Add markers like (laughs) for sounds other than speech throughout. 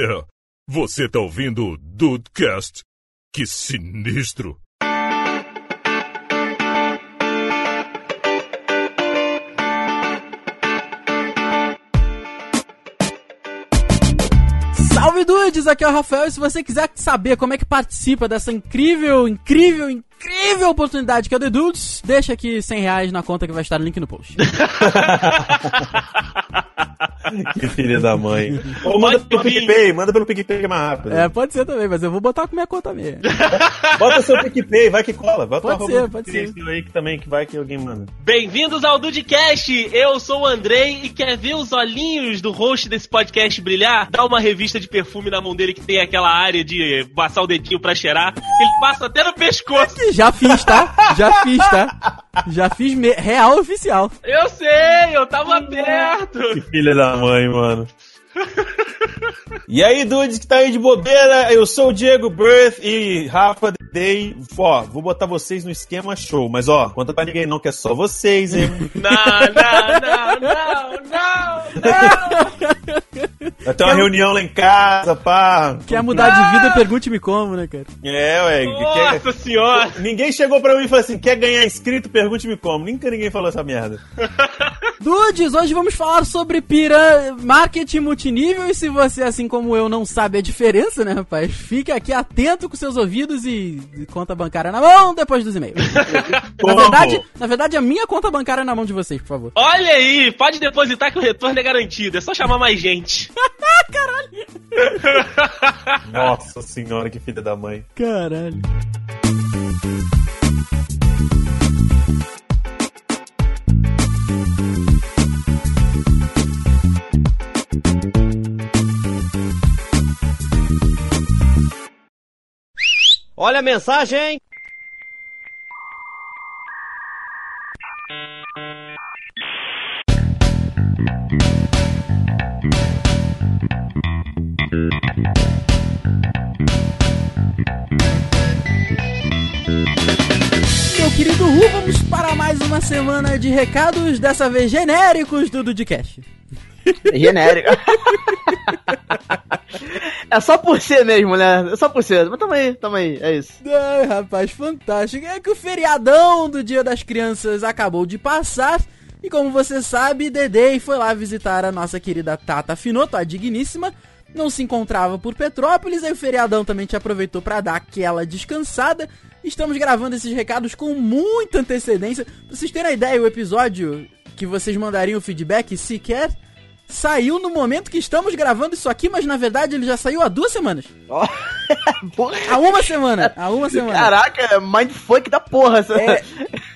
É, você tá ouvindo o Dudecast? Que sinistro! Salve dudes, aqui é o Rafael e se você quiser saber como é que participa dessa incrível, incrível, incrível oportunidade que é o The Dudes, deixa aqui 100 reais na conta que vai estar no link no post. (laughs) (laughs) Que filha da mãe. Ou manda pelo PicPay, manda pelo PicPay que é mais rápido. É, pode ser também, mas eu vou botar com minha conta mesmo. (laughs) Bota seu PicPay, vai que cola. Bota Pode o ser, arroba pode ser. aí que também que vai que alguém manda. Bem-vindos ao Dudecast! Eu sou o Andrei e quer ver os olhinhos do host desse podcast brilhar? Dá uma revista de perfume na mão dele que tem aquela área de passar o dedinho pra cheirar. Ele passa até no pescoço. Já fiz, tá? Já fiz, tá? Já fiz me- real oficial. Eu sei, eu tava perto. Que filha da mãe, mano. (laughs) E aí, dudes que tá aí de bobeira, eu sou o Diego Birth e Rafa Day. Ó, vou botar vocês no esquema show, mas ó, conta pra ninguém não que é só vocês, hein? (laughs) Não, não, não, não, não, não. (laughs) Vai ter uma reunião lá em casa, pá. Quer mudar de vida, pergunte-me como, né, cara? É, ué. quer- Nossa senhora. Ninguém chegou pra mim e falou assim: quer ganhar inscrito? Pergunte-me como. Nunca ninguém falou essa merda. (laughs) Dudes, hoje vamos falar sobre pira marketing multinível e se você, assim como eu, não sabe a diferença, né, rapaz? Fique aqui atento com seus ouvidos e, e conta bancária na mão depois dos e-mails. (laughs) na verdade, na verdade, a minha conta bancária é na mão de vocês, por favor. Olha aí, pode depositar que o retorno é garantido. É só chamar mais gente. (laughs) Nossa senhora, que filha da mãe. Caralho. Olha a mensagem! Semana de recados, dessa vez genéricos do Dudcast. Genérico. (laughs) é só por ser mesmo, né? É só por ser. Mas tamo aí, tamo aí, é isso. Ai, rapaz, fantástico. É que o feriadão do Dia das Crianças acabou de passar. E como você sabe, Dedei foi lá visitar a nossa querida Tata Finoto, a digníssima. Não se encontrava por Petrópolis, aí o feriadão também te aproveitou pra dar aquela descansada. Estamos gravando esses recados com muita antecedência. Pra vocês terem a ideia, o episódio que vocês mandariam feedback sequer saiu no momento que estamos gravando isso aqui, mas na verdade ele já saiu há duas semanas. (laughs) Porra. Há uma semana. Há uma (laughs) semana. Caraca, é mindfuck da porra. Essa... É,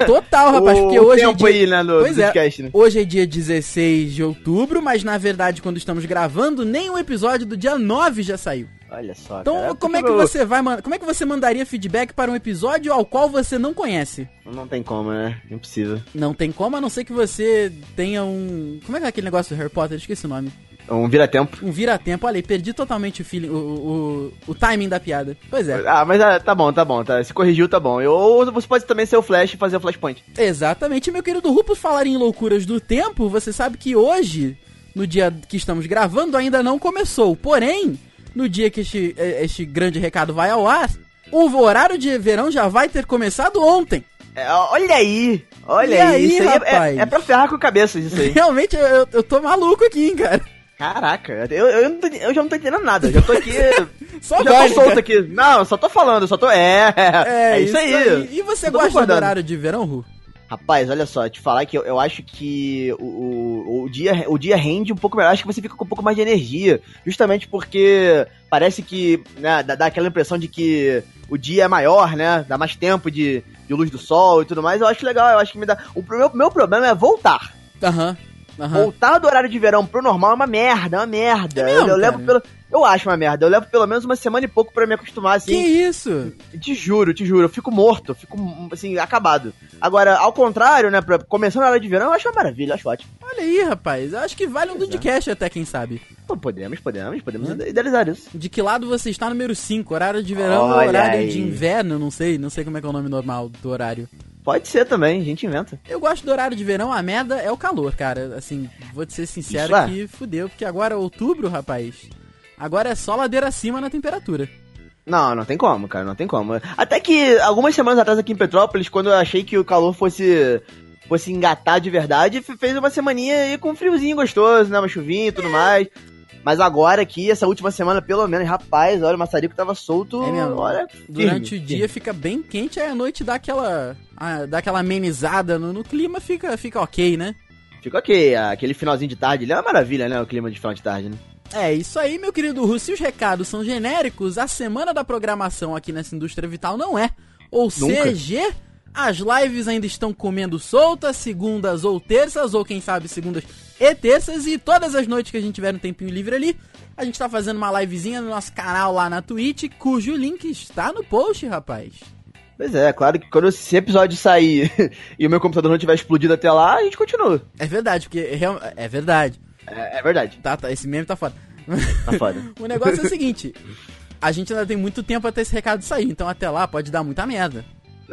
total, rapaz, O porque hoje tempo é dia... aí, né, no pois é, né? hoje é dia 16 de outubro, mas na verdade quando estamos gravando, nem o episódio do dia 9 já saiu. Olha só, Então, cara, como é que eu- você vai, como é que você mandaria feedback para um episódio ao qual você não conhece? Não tem como, né? Impossível. Não tem como, a não ser que você tenha um, como é que é aquele negócio do Harry Potter? Esqueci o nome. Um vira-tempo. Um vira-tempo. Olha aí, perdi totalmente o feeling, o, o, o, timing da piada. Pois é. Ah, mas ah, tá bom, tá bom, tá. Se corrigiu, tá bom. Ou você pode também ser o Flash e fazer o Flashpoint. Exatamente, meu querido Rupus, falar em loucuras do tempo, você sabe que hoje, no dia que estamos gravando, ainda não começou. Porém, no dia que este, eh, este grande recado vai ao ar, o horário de verão já vai ter começado ontem. É, olha aí! Olha E aí, isso aí é- rapaz? é, é pra ferrar com cabeça isso aí. (laughs) Realmente, eu, eu- tô maluco aqui, hein, cara. Caraca, eu, eu, tô- eu já não tô entendendo nada. Eu já tô aqui. (laughs) Só já vai, tô solto aqui. Não, eu só tô falando, só tô. É, é, isso, aí. E você gosta do horário de verão, Ru? Rapaz, olha só, te falar que eu, eu acho que o, o, o dia, o dia rende um pouco melhor, acho que você fica com um pouco mais de energia. Justamente porque parece que né, dá, dá aquela impressão de que o dia é maior, né? Dá mais tempo de, de luz do sol e tudo mais. Eu acho legal, eu acho que me dá. O meu, meu problema é voltar. Aham. Aham. Voltar do horário de verão pro normal é uma merda, é uma merda. É mesmo, eu, eu levo pelo. Eu acho uma merda. Eu levo pelo menos uma semana e pouco pra me acostumar, Que assim. isso? Te juro, te juro. Eu fico morto, eu fico, assim, acabado. Agora, ao contrário, né? Pra, começando a hora de verão, eu acho uma maravilha, acho ótimo. Olha aí, rapaz. Eu acho que vale um é. Dudcast até, quem sabe. Pô, podemos, podemos, podemos Hum. idealizar isso. De que lado você está número 5? Horário de verão ou Olha horário aí. de inverno? Não sei, não sei como é que é o nome normal do horário. Pode ser também, a gente inventa. Eu gosto do horário de verão, a merda é o calor, cara. Assim, vou te ser sincero Isso é. que fudeu, porque agora outubro, rapaz, Agora é só ladeira acima na temperatura. Não, não tem como, cara, não tem como. Até que algumas semanas atrás aqui em Petrópolis, quando eu achei que o calor fosse fosse engatar de verdade, fez uma semaninha aí com um friozinho gostoso, né, uma chuvinha e tudo mais. Mas agora aqui, essa última semana, pelo menos, rapaz, olha, o maçarico tava solto, É mesmo. olha, Durante firme, o dia fica bem quente, aí à noite dá aquela, a- dá aquela amenizada no, no clima, fica, fica ok, né? Fica ok, aquele finalzinho de tarde, ele é uma maravilha, né, o clima de final de tarde, né? É isso aí, meu querido Russo. Se os recados são genéricos, a semana da programação aqui nessa indústria vital não é. Ou Nunca. CG, as lives ainda estão comendo soltas, segundas ou terças, ou quem sabe segundas e terças, e todas as noites que a gente tiver um tempinho livre ali, a gente tá fazendo uma livezinha no nosso canal lá na Twitch, cujo link está no post, rapaz. Pois é, claro que quando esse episódio sair (laughs) e o meu computador não tiver explodido até lá, a gente continua. É verdade, porque real- é verdade. É, é verdade, Tá, tá, esse meme tá foda. tá foda. (laughs) o negócio é o seguinte, a gente ainda tem muito tempo até esse recado sair, então até lá pode dar muita merda.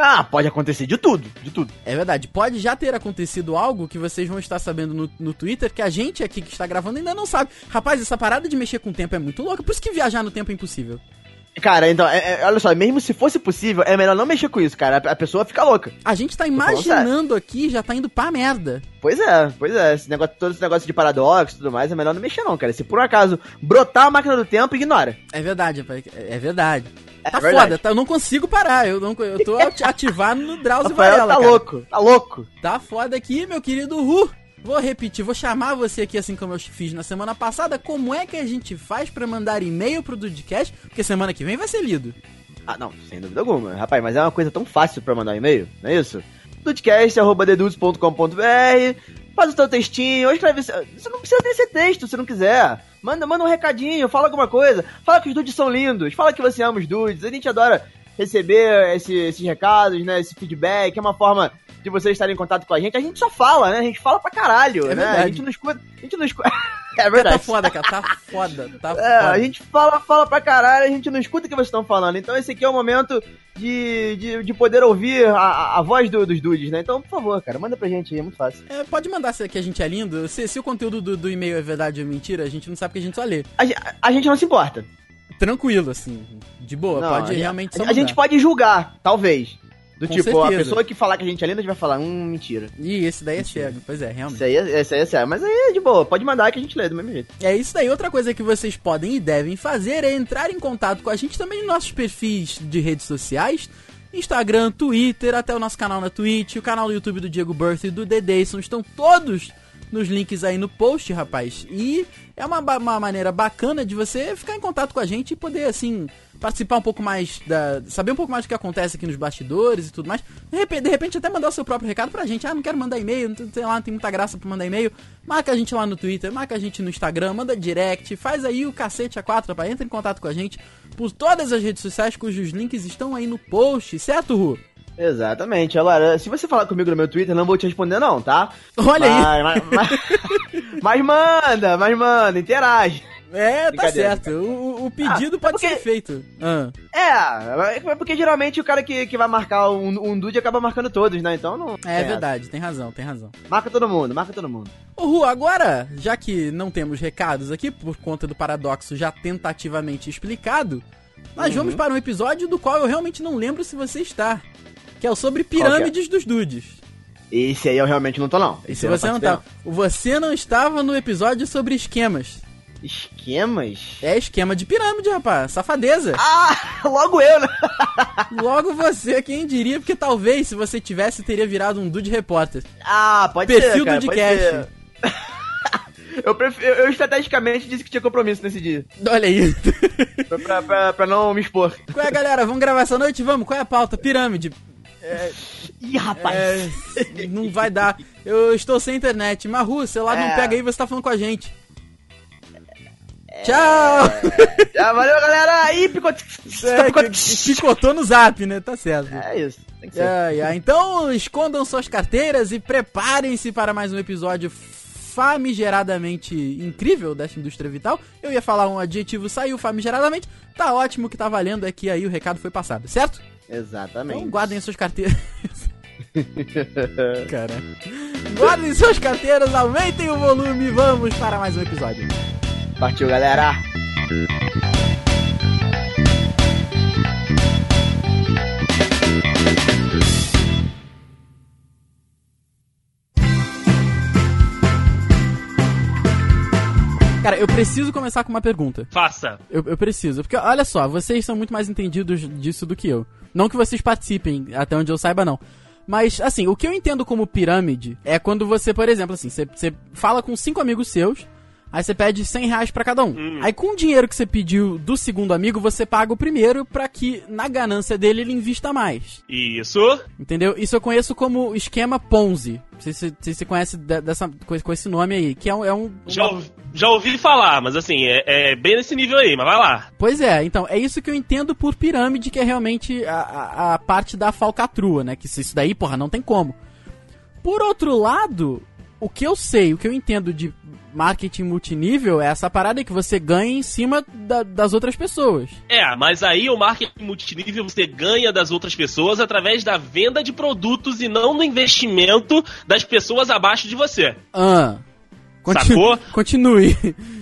Ah, pode acontecer de tudo, de tudo. É verdade, pode já ter acontecido algo que vocês vão estar sabendo no, no Twitter que a gente aqui que está gravando ainda não sabe. Rapaz, essa parada de mexer com o tempo é muito louca, por isso que viajar no tempo é impossível. Cara, então, é- é- olha só, mesmo se fosse possível, é melhor não mexer com isso, cara. A, a pessoa fica louca. A gente tá imaginando aqui e já tá indo pra merda. Pois é, pois é. Esse negócio, todo esse negócio de paradoxo e tudo mais, é melhor não mexer, não, cara. Se por um acaso brotar a máquina do tempo, ignora. É verdade, rapaz, é verdade. É Tá verdade. foda, tá- eu não consigo parar, eu, não, eu tô ati- ativado no Drauzio Rafael Varela, tá cara. louco, tá louco. Tá foda aqui, meu querido Ru. Vou repetir, vou chamar você aqui assim como eu fiz na semana passada. Como é que a gente faz pra mandar e-mail pro Dudcast? Porque semana que vem vai ser lido. Ah, não, sem dúvida alguma. Rapaz, mas é uma coisa tão fácil pra mandar e-mail, não é isso? dudcast.dedudes.com.br Faz o teu textinho, ou escreve... Você não precisa desse texto se não quiser. Manda, manda um recadinho, fala alguma coisa. Fala que os dudes são lindos, fala que você ama os dudes. A gente adora receber esse- esses recados, né? Esse feedback, é uma forma de vocês estarem em contato com a gente. A gente só fala, né? A gente fala pra caralho, É né? verdade. A gente não escuta... A gente não escuta... (laughs) é Tá verdade. foda, cara, tá foda, tá É, foda. a gente fala, fala pra caralho, a gente não escuta o que vocês estão falando. Então esse aqui é o momento de, de, de poder ouvir a, a, voz do- dos dudes, né? Então, por favor, cara, manda pra gente aí, é muito fácil. É, pode mandar se que a gente é lindo. Se, se o conteúdo do, do e-mail é verdade ou mentira, a gente não sabe que a gente só lê. A, a gente não se importa. Tranquilo, assim, de boa, Não, pode a, realmente só a, a gente pode julgar, talvez. Do Com tipo, a certeza. pessoa que falar que a gente é lindo, a gente vai falar, hum, mentira. Ih, esse daí é cego, pois é, realmente. Isso aí, é- isso aí é sério. Mas aí é de boa, pode mandar que a gente lê do mesmo jeito. É isso daí. Outra coisa que vocês podem e devem fazer é entrar em contato com a gente também nos nossos perfis de redes sociais. Instagram, Twitter, até o nosso canal na Twitch, o canal do YouTube do Diego Birth e do The Dayson estão todos nos links aí no post, rapaz. E é uma, uma maneira bacana de você ficar em contato com a gente e poder, assim, participar um pouco mais da. saber um pouco mais do que acontece aqui nos bastidores e tudo mais. De repente, de repente até mandar o seu próprio recado pra gente. Ah, não quero mandar e-mail, não sei lá, não tem muita graça pra mandar e-mail. Marca a gente lá no Twitter, marca a gente no Instagram, manda direct, faz aí o cacete a quatro, rapaz. Entra em contato com a gente por todas as redes sociais cujos links estão aí no post, certo, Ru? Exatamente. Agora, se você falar comigo no meu Twitter, não vou te responder, não, tá? Olha aí. Mas, mas, mas, (laughs) mas manda, mas manda, interage. É, tá certo. O, o pedido Ah, pode é porque- ser feito. Ah. É, é porque geralmente o cara que, que vai marcar um, um dude acaba marcando todos, né? Então não. É verdade, tem razão, tem razão. essa. Marca todo mundo, marca todo mundo. Ru, agora, já que não temos recados aqui, por conta do paradoxo já tentativamente explicado, nós Uhum. vamos para um episódio do qual eu realmente não lembro se você está. Que é o sobre é? pirâmides dos dudes. Esse aí eu realmente não tô, não. Esse se eu você não tá. Você não estava no episódio sobre esquemas. não. Esquemas? É esquema de pirâmide, rapaz. Safadeza. Ah, (laughs) logo eu, né? (laughs) Logo você, quem diria, porque talvez se você tivesse, teria virado um dude repórter. Ah, pode Perfil ser, cara, pode Dcast. ser. (laughs) Eu, pref- eu, estrategicamente disse que tinha compromisso nesse dia. Olha aí. Pra, pra- pra não me expor. Qual é, galera? Vamos gravar essa noite? Vamos. Qual é a pauta? Pirâmide. Ih, rapaz. É, não vai dar. Eu estou sem internet. Maru, o celular não É. pega aí, você tá falando com a gente. Tchau! Já valeu, galera. Picote. É, picotou no zap, né? Tá certo. É isso. Tem que ser. Então, escondam suas carteiras e preparem-se para mais um episódio famigeradamente incrível dessa indústria vital. Eu ia falar um adjetivo, saiu famigeradamente. Tá ótimo, o que tá valendo é que aí o recado foi passado, certo? Exatamente. Então guardem suas carteiras. (laughs) Cara. Guardem suas carteiras, aumentem o volume e vamos para mais um episódio. Partiu, galera. Cara, eu preciso começar com uma pergunta. Faça. Eu, eu preciso. Porque, olha só, vocês são muito mais entendidos disso do que eu. Não que vocês participem, até onde eu saiba, não. Mas, assim, o que eu entendo como pirâmide é quando você, por exemplo, assim, você, você fala com cinco amigos seus, aí você pede 100 reais pra cada um. Hum. Aí com o dinheiro que você pediu do segundo amigo, você paga o primeiro pra que, na ganância dele, ele invista mais. Isso. Entendeu? Isso eu conheço como esquema Ponzi. Não sei se se você conhece de- dessa, com, esse nome aí, que é um... É um Já, ouvi- já ouvi falar, mas assim, é, é bem nesse nível aí, mas vai lá. Pois é, então, é isso que eu entendo por pirâmide, que é realmente a, a, parte da falcatrua, né? Que se isso daí, porra, não tem como. Por outro lado, o que eu sei, o que eu entendo de marketing multinível é essa parada que você ganha em cima da- das outras pessoas. É, mas aí o marketing multinível você ganha das outras pessoas através da venda de produtos e não do investimento das pessoas abaixo de você. Ah. Sacou? Continue.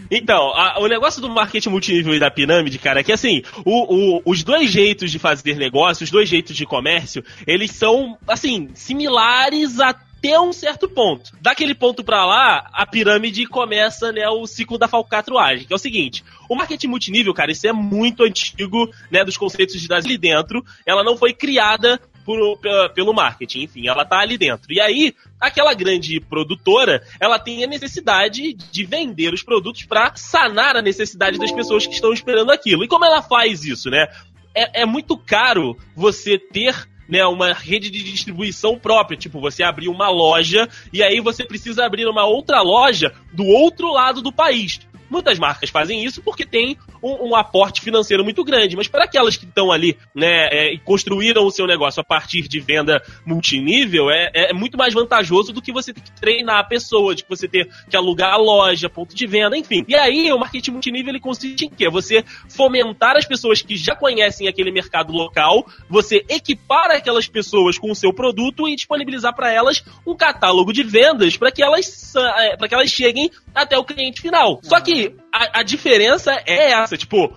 Então, a- o negócio do marketing multinível e da pirâmide, cara, é que assim, o- o- os dois jeitos de fazer negócio, os dois jeitos de comércio, eles são, assim, similares até um certo ponto. Daquele ponto pra lá, a pirâmide começa, né, o ciclo da falcatruagem, que é o seguinte, o marketing multinível, cara, isso é muito antigo, né, dos conceitos de ali dentro, ela não foi criada por- pe- pelo marketing, enfim, ela tá ali dentro. E aí, aquela grande produtora, ela tem a necessidade de vender os produtos para sanar a necessidade das pessoas que estão esperando aquilo. E como ela faz isso, né? É, é muito caro você ter né, uma rede de distribuição própria, tipo, você abrir uma loja e aí você precisa abrir uma outra loja do outro lado do país. Muitas marcas fazem isso porque tem um, um aporte financeiro muito grande, mas para aquelas que estão ali, né, é, e construíram o seu negócio a partir de venda multinível, é, é muito mais vantajoso do que você ter que treinar a pessoa, de que você ter que alugar a loja, ponto de venda, enfim. E aí o marketing multinível ele consiste em quê? Você fomentar as pessoas que já conhecem aquele mercado local, você equipar aquelas pessoas com o seu produto e disponibilizar para elas um catálogo de vendas para que elas para que elas cheguem até o cliente final. Só que a, a diferença é essa, tipo,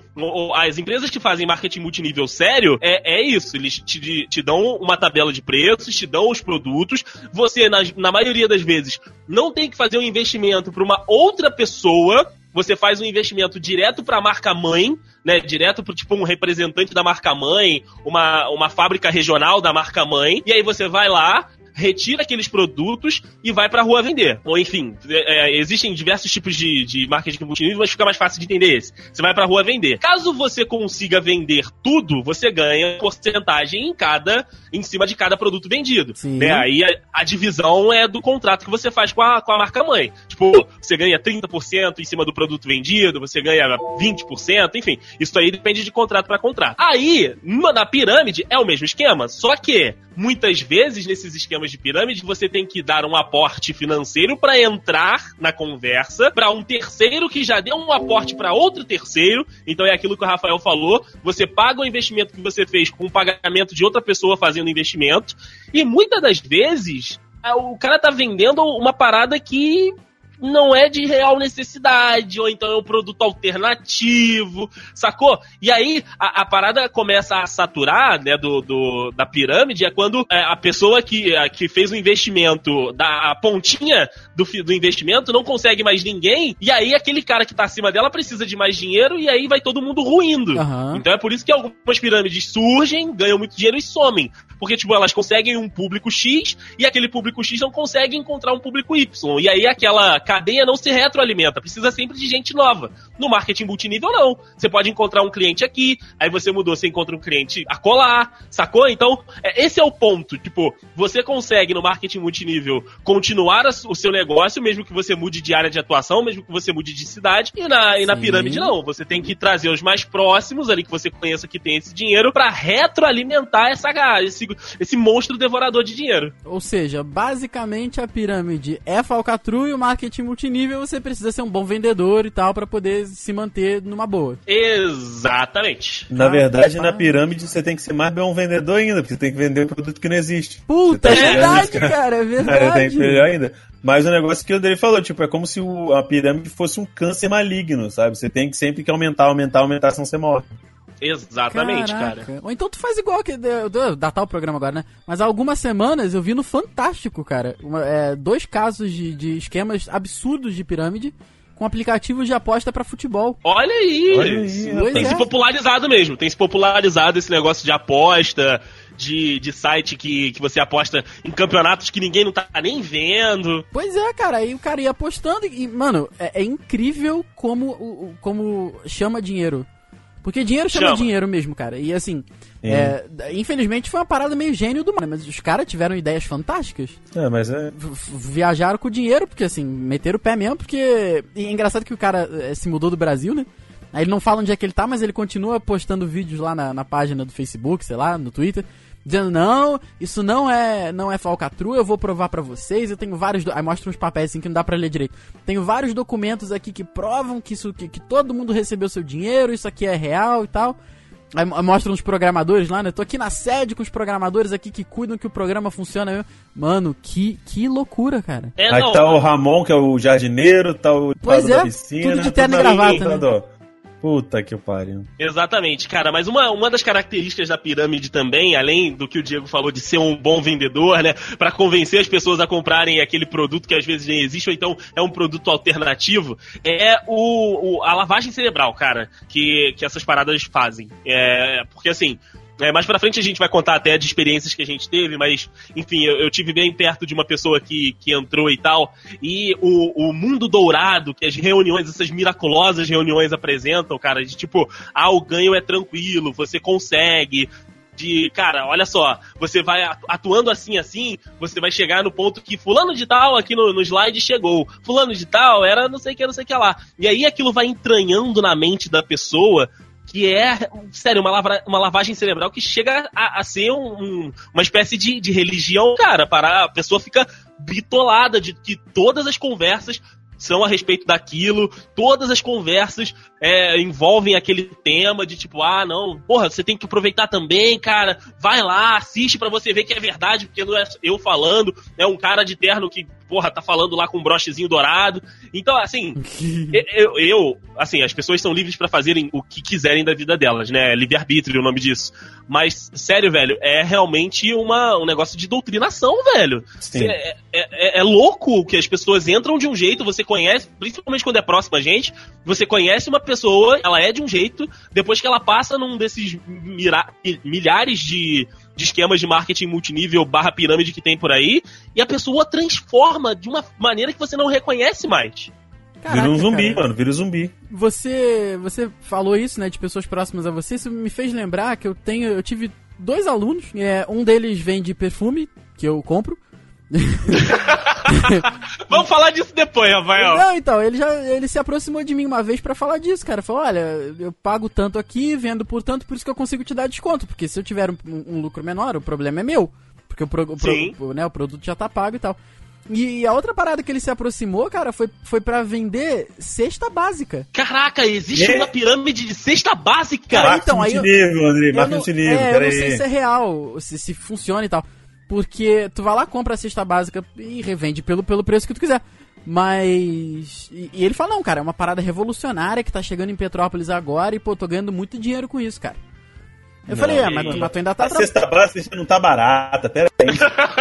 as empresas que fazem marketing multinível sério é, é isso, eles te, te dão uma tabela de preços, te dão os produtos, você, na, na maioria das vezes, não tem que fazer um investimento para uma outra pessoa, você faz um investimento direto para a marca mãe, né, direto para tipo um representante da marca mãe, uma, uma fábrica regional da marca mãe, e aí você vai lá, retira aqueles produtos e vai pra rua vender. Ou enfim, é, é, existem diversos tipos de, de marketing multinível, mas fica mais fácil de entender esse. Você vai pra rua vender. Caso você consiga vender tudo, você ganha porcentagem em cada, em cima de cada produto vendido. Sim. Né? Aí a, a divisão é do contrato que você faz com a, com a marca mãe. Tipo, você ganha 30% em cima do produto vendido, você ganha 20%, enfim. Isso aí depende de contrato para contrato. Aí, na pirâmide, é o mesmo esquema, só que muitas vezes nesses esquemas de pirâmide você tem que dar um aporte financeiro para entrar na conversa para um terceiro que já deu um aporte para outro terceiro. Então é aquilo que o Rafael falou, você paga o investimento que você fez com o pagamento de outra pessoa fazendo investimento e muitas das vezes o cara tá vendendo uma parada que não é de real necessidade, ou então é um produto alternativo, sacou? E aí a, a parada começa a saturar, né, do, do- da pirâmide, é quando é, a pessoa que, a, que fez o investimento, da a pontinha do, do investimento, não consegue mais ninguém, e aí aquele cara que tá acima dela precisa de mais dinheiro, e aí vai todo mundo ruindo. Aham. Então é por isso que algumas pirâmides surgem, ganham muito dinheiro e somem. Porque, tipo, elas conseguem um público X e aquele público X não consegue encontrar um público Y. E aí aquela cadeia não se retroalimenta, precisa sempre de gente nova. No marketing multinível, não. Você pode encontrar um cliente aqui, aí você mudou, você encontra um cliente a colar, sacou? Então, é- esse é o ponto. Tipo, você consegue no marketing multinível continuar o seu negócio, mesmo que você mude de área de atuação, mesmo que você mude de cidade. E na, e na pirâmide, não. Você tem que trazer os mais próximos ali que você conheça que tem esse dinheiro pra retroalimentar essa, esse, esse monstro devorador de dinheiro. Ou seja, basicamente a pirâmide é falcatrua e o marketing multinível você precisa ser um bom vendedor e tal pra poder se manter numa boa. Exatamente. Na verdade, Ah, na pirâmide você tem que ser mais bom vendedor ainda, porque você tem que vender um produto que não existe. Puta, é tá chegando verdade, cara- cara, (laughs) é tem verdade. que melhor ainda. Mas o negócio que o Andrei falou, tipo, é como se o- a pirâmide fosse um câncer maligno, sabe? Você tem que sempre que aumentar, aumentar, aumentar, senão você morre. Exatamente, Caraca. cara. Ou então tu faz igual que. Eu vou datar o programa agora, né? Mas há algumas semanas eu vi no Fantástico, cara. uma- é, dois casos de, de esquemas absurdos de pirâmide. com aplicativos de aposta pra futebol. Olha aí! Olha aí, Pois tem é. se popularizado mesmo, tem se popularizado esse negócio de aposta, de, de site que, que você aposta em campeonatos que ninguém não tá nem vendo. Pois é, cara, aí o cara ia apostando e, mano, é, é incrível como, como chama dinheiro. Porque dinheiro chama, Chama. dinheiro mesmo, cara. E assim, é, infelizmente foi uma parada meio gênio do mano, mas os caras tiveram ideias fantásticas. É, mas é. Viajaram com o dinheiro, porque assim, meteram o pé mesmo, porque. E é engraçado que o cara eh, se mudou do Brasil, né? Aí ele não fala onde é que ele tá, mas ele continua postando vídeos lá na, na página do Facebook, sei lá, no Twitter, dizendo, não, isso não é não é falcatrua, eu vou provar pra vocês, eu tenho vários... do-" Aí mostra uns papéis assim que não dá pra ler direito. Tenho vários documentos aqui que provam que, isso, que, que todo mundo recebeu seu dinheiro, isso aqui é real e tal. Aí mo- mostra uns programadores lá, né? Tô aqui na sede com os programadores aqui que cuidam que o programa funciona mesmo. Mano, que, que loucura, cara. É, Aí tá o Ramon, que é o jardineiro, tá o Pois é, da piscina. tudo de terno e gravata, né? Puta que pariu. Exatamente, cara. Mas uma, uma das características da pirâmide também, além do que o Diego falou de ser um bom vendedor, né? Pra convencer as pessoas a comprarem aquele produto que às vezes nem existe, ou então é um produto alternativo, é o, o- a lavagem cerebral, cara, que, que essas paradas fazem. É, porque assim. É, mais pra frente a gente vai contar até de experiências que a gente teve, mas, enfim, eu, eu tive bem perto de uma pessoa que, que entrou e tal, e o, o mundo dourado que as reuniões, essas miraculosas reuniões apresentam, cara, de tipo, ah, o ganho é tranquilo, você consegue, de, cara, olha só, você vai atu- atuando assim, assim, você vai chegar no ponto que fulano de tal aqui no, no slide chegou, fulano de tal era não sei o que, não sei o que lá. E aí aquilo vai entranhando na mente da pessoa que é, sério, uma, lavra- uma lavagem cerebral que chega a, a ser um- um- uma espécie de, de religião, cara, para a pessoa fica bitolada de que todas as conversas são a respeito daquilo, todas as conversas é, envolvem aquele tema de tipo, ah, não, porra, você tem que aproveitar também, cara, vai lá, assiste pra você ver que é verdade, porque não é eu falando, é um cara de terno que, porra, tá falando lá com um brochezinho dourado. Então, assim, (laughs) eu, eu, assim, as pessoas são livres pra fazerem o que quiserem da vida delas, né? Livre-arbítrio é o nome disso. Mas, sério, velho, é realmente uma, um negócio de doutrinação, velho. Sim. É, é- é- é louco que as pessoas entram de um jeito, você conhece, principalmente quando é próximo a gente, você conhece uma pessoa, ela é de um jeito, depois que ela passa num desses milhares de, de esquemas de marketing multinível barra pirâmide que tem por aí, e a pessoa transforma de uma maneira que você não reconhece mais. Caraca, vira um zumbi, cara. mano, vira um zumbi. Você, você falou isso, né, de pessoas próximas a você, isso me fez lembrar que eu tenho, eu tive dois alunos, é, um deles vende perfume, que eu compro. (laughs) Vamos falar disso depois, Rafael. Não, então, ele já ele se aproximou de mim uma vez pra falar disso, cara. Falou, olha, eu pago tanto aqui, vendo por tanto, por isso que eu consigo te dar desconto, porque se eu tiver um, um lucro menor, o problema é meu, porque o, pro, o, pro- né, o produto já tá pago e tal. E a outra parada que ele se aproximou, cara, foi, foi para vender cesta básica. Caraca, existe É? uma pirâmide de cesta básica. Cara, então, aí eu- multinível, André, Eu não, multinível, é, eu não sei se é real, se, se funciona e tal. Porque tu vai lá, compra a cesta básica e revende pelo, pelo preço que tu quiser. Mas. E, e ele fala, não, cara, é uma parada revolucionária que tá chegando em Petrópolis agora e, pô, tô ganhando muito dinheiro com isso, cara. Eu Não, falei, é, mas, tu- mas tu ainda tá A trabalhando. cesta básica não tá barata, pera aí.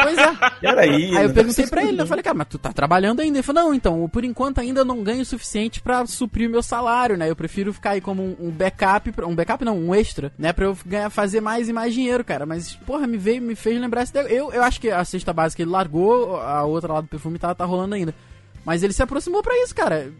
Pois é. (laughs) Pera aí. Eu perguntei pra ele, eu falei, cara, mas tu tá trabalhando ainda? Ele falou, não, então, por enquanto ainda não ganho o suficiente pra suprir o meu salário, né? Eu prefiro ficar aí como um, backup, um backup não, um extra, né? Pra eu ganhar, fazer mais e mais dinheiro, cara. Mas, porra, me veio, me fez lembrar esse. Eu, eu acho que a cesta básica ele largou, a outra lá do perfume tá, tá rolando ainda. Mas ele se aproximou pra isso, cara.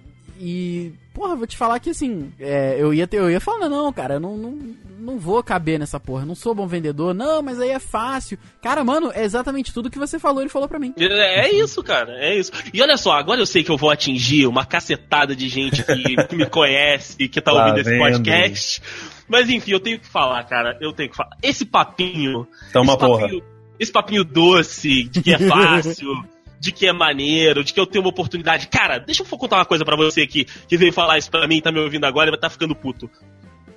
E, porra, vou te falar que assim, é, eu ia ter, eu ia falar, não, cara, eu não, não, não vou caber nessa porra, não sou bom vendedor, não, mas aí é fácil. Cara, mano, é exatamente tudo que você falou, ele falou pra mim. É é isso, cara, é isso. E olha só, agora eu sei que eu vou atingir uma cacetada de gente que, (laughs) que me conhece e que tá Lá ouvindo esse vem, podcast. Mas enfim, eu tenho que falar, cara, eu tenho que falar. Esse papinho. Tá uma esse porra. papinho, esse papinho doce, de que é (laughs) fácil. De que é maneiro, de que eu tenho uma oportunidade. Cara, deixa eu contar uma coisa pra você aqui, que veio falar isso pra mim, tá me ouvindo agora e vai tá ficando puto.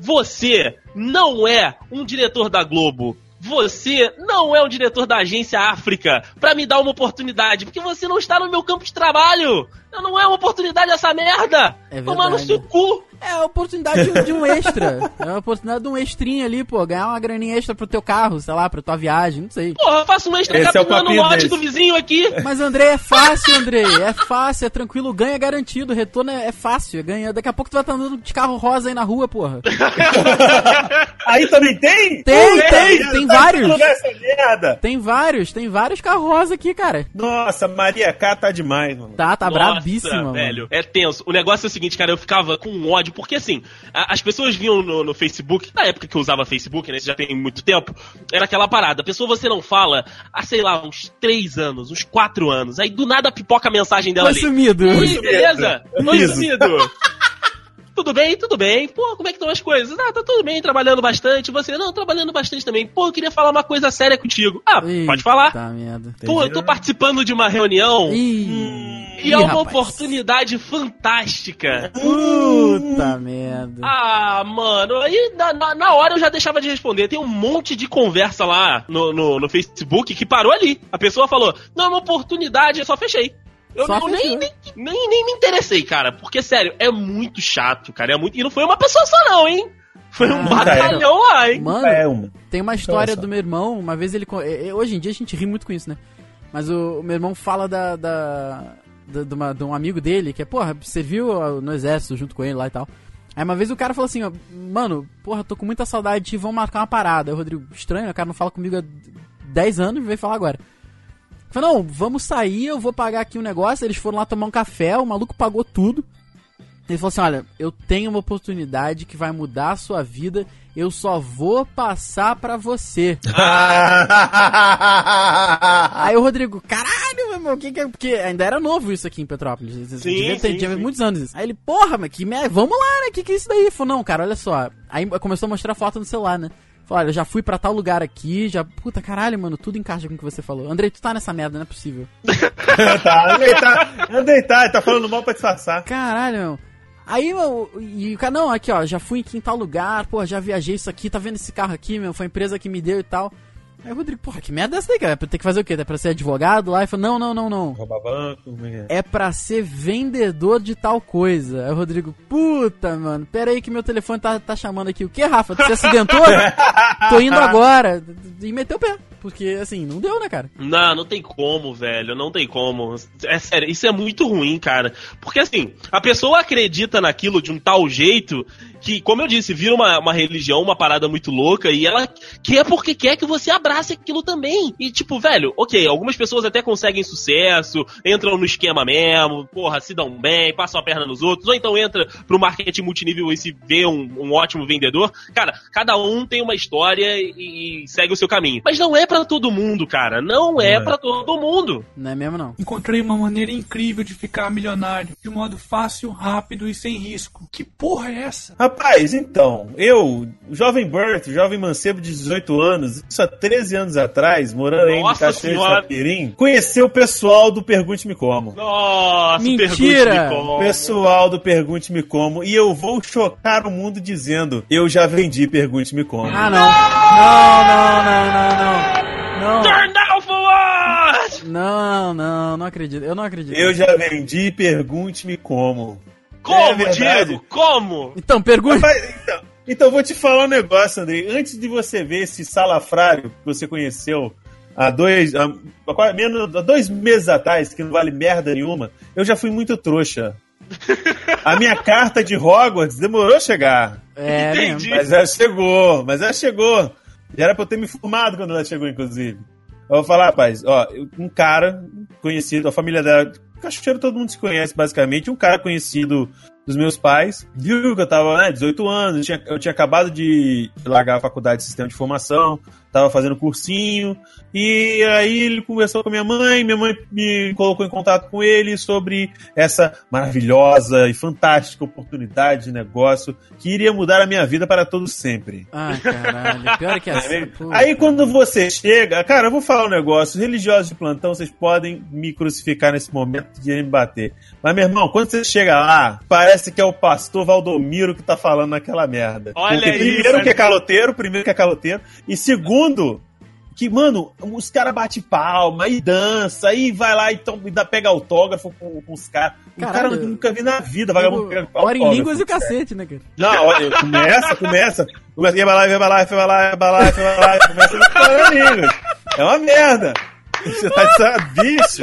Você não é um diretor da Globo. Você não é um diretor da agência África pra me dar uma oportunidade, porque você não está no meu campo de trabalho. Não é uma oportunidade essa merda! É Tomar no verdade. seu cu! É a oportunidade de, um extra. É a oportunidade de um extrinho ali, pô. Ganhar uma graninha extra pro teu carro, sei lá, pra tua viagem, não sei. Porra, eu faço um extra Esse é o capinando o papinho lote do vizinho aqui. Mas, André, é fácil, Andrei. É fácil, é tranquilo. Ganha garantido. Retorno é, é fácil. é Ganha. Daqui a pouco tu vai estar andando de carro rosa aí na rua, porra. (laughs) Aí também tem? Tem, tem, tem tá vários. Tem vários, tem vários carros rosa aqui, cara. Nossa, Maria K tá demais, mano. Tá, tá Nossa, brabíssima, mano. velho. É tenso. O negócio é o seguinte, cara, eu ficava com ódio, porque assim, a- as pessoas vinham no, no Facebook, na época que eu usava Facebook, né? Isso já tem muito tempo, era aquela parada. A pessoa você não fala há, sei lá, uns três anos, uns quatro anos. Aí do nada pipoca a mensagem dela Foi ali. sumido. Oi, beleza? Oi, Isso. sumido. (laughs) Tudo bem, tudo bem. Pô, como é que estão as coisas? Ah, tá tudo bem, trabalhando bastante. Você, não, trabalhando bastante também. Pô, eu queria falar uma coisa séria contigo. Ah, pode falar. Tá, merda. Pô, eu tô participando de uma reunião Ih, e Ih, é uma rapaz. oportunidade fantástica. Puta merda. Ah, mano, aí na, na, na hora eu já deixava de responder. Tem um monte de conversa lá no, no, no Facebook que parou ali. A pessoa falou, não, é uma oportunidade, eu só fechei. Eu, eu nem, nem, nem, nem me interessei, cara. Porque, sério, é muito chato, cara. É muito... E não foi uma pessoa só, não, hein? Foi um Ah, batalhão lá, hein? Mano, É uma. tem uma história Nossa. do meu irmão, uma vez ele. eh, eh, Hoje em dia a gente ri muito com isso, né? Mas o, o meu irmão fala da. da, de, uma- de um amigo dele que é, porra, serviu ah, no exército junto com ele lá e tal. Aí uma vez o cara falou assim, ó, mano, porra, tô com muita saudade de ti, vamos marcar uma parada. Aí o Rodrigo, estranho, o cara não fala comigo há 10 anos e veio falar agora. Falei, não, vamos sair, eu vou pagar aqui um negócio. Eles foram lá tomar um café, o maluco pagou tudo. Ele falou assim: olha, eu tenho uma oportunidade que vai mudar a sua vida. Eu só vou passar pra você. (laughs) Aí o Rodrigo, caralho, meu irmão, que que é? Porque ainda era novo isso aqui em Petrópolis. Sim, Devia ter, sim, tinha sim. muitos anos isso. Aí ele, porra, mas que merda, vamos lá, né? Que que é isso daí? Ele falou, não, cara, olha só. Aí começou a mostrar foto no celular, né? Falou, olha, eu já fui pra tal lugar aqui, já. Puta caralho, mano, tudo encaixa com o que você falou. Andrei, tu tá nessa merda, não é possível. tá, (laughs) Andrei tá, Andrei tá, tá falando mal pra disfarçar. Caralho, meu. Aí, meu, e o cara, não, aqui, ó, já fui aqui em tal lugar, pô, já viajei isso aqui, tá vendo esse carro aqui, meu, foi a empresa que me deu e tal. Aí o Rodrigo, porra, que merda é essa daí, cara? É pra ter que fazer o quê? É pra ser advogado lá? Ele falou, não, não, não, não. Roubar banco, é é? É pra ser vendedor de tal coisa. Aí o Rodrigo, puta, mano, pera aí que meu telefone tá, tá chamando aqui. O que, Rafa? Tu se acidentou? (laughs) Tô indo agora. E meteu o pé. Porque, assim, não deu, né, cara? Não, não tem como, velho. Não tem como. É sério, isso é muito ruim, cara. Porque assim, a pessoa acredita naquilo de um tal jeito que, como eu disse, vira uma, uma religião, uma parada muito louca, e ela quer porque quer que você abrace aquilo também. E tipo, velho, ok, algumas pessoas até conseguem sucesso, entram no esquema mesmo, porra, se dão bem, passam a perna nos outros, ou então entra pro marketing multinível e se vê um, um ótimo vendedor. Cara, cada um tem uma história e, e segue o seu caminho. Mas não é pra todo mundo, cara. Não é, é. pra todo mundo. Não é mesmo, não. Encontrei uma maneira incrível de ficar milionário, de um modo fácil, rápido e sem risco. Que porra é essa? Rapaz, então, eu, jovem Bert, jovem mancebo de 18 anos, isso há 13 anos atrás, morando aí em Nossa Cachoeira de. Tapirim, conheci o pessoal do Pergunte-me Como. Nossa, Mentira! pergunte-me como. Pessoal do Pergunte-me Como, e eu vou chocar o mundo dizendo, eu já vendi Pergunte-me Como. Ah, não. Não, não, não, não, não. Não, Turn down for what? não, não, não acredito. Eu não acredito. Eu já vendi Pergunte-me Como. Como, É. Diego? Como? Então, pergunta. Mas, então, então, vou te falar um negócio, Andrei. Antes de você ver esse salafrário que você conheceu há dois, há, há quase- menos, há dois meses atrás, que não vale merda nenhuma, eu já fui muito trouxa. (laughs) A minha carta de Hogwarts demorou a chegar. É, Entendi. Mas ela chegou, mas ela chegou. Já era pra eu ter me formado quando ela chegou, inclusive. Eu vou falar, rapaz, ó, um cara conhecido, a família dela, Cachoeiro todo mundo se conhece, basicamente, um cara conhecido dos meus pais, viu que eu tava, né, 18 anos, eu tinha, eu tinha acabado de largar a faculdade de sistema de informação, tava fazendo cursinho, e aí ele conversou com a minha mãe, minha mãe me colocou em contato com ele sobre essa maravilhosa e fantástica oportunidade de negócio que iria mudar a minha vida para todo sempre. Ah, caralho. Pior que (laughs) assim. puta. Aí quando você chega, cara, eu vou falar um negócio, os religiosos de plantão, vocês podem me crucificar nesse momento de me bater. Mas, meu irmão, quando você chega lá, parece que é o pastor Valdomiro que tá falando naquela merda. Olha Porque aí, primeiro cara. que é caloteiro, primeiro que é caloteiro, e segundo, que, mano, os caras batem palma e dança, e vai lá e, tom, e dá, pega autógrafo com, com os caras. O cara eu nunca vi na vida, vagabundo pega Hora em autógrafo, línguas e o cacete, né, cara? Não, olha, começa, começa. Começa, vai lá, vai lá, vai lá, vai lá, vai lá, vai lá, começa a falar línguas. É uma merda. Você tá de bicho.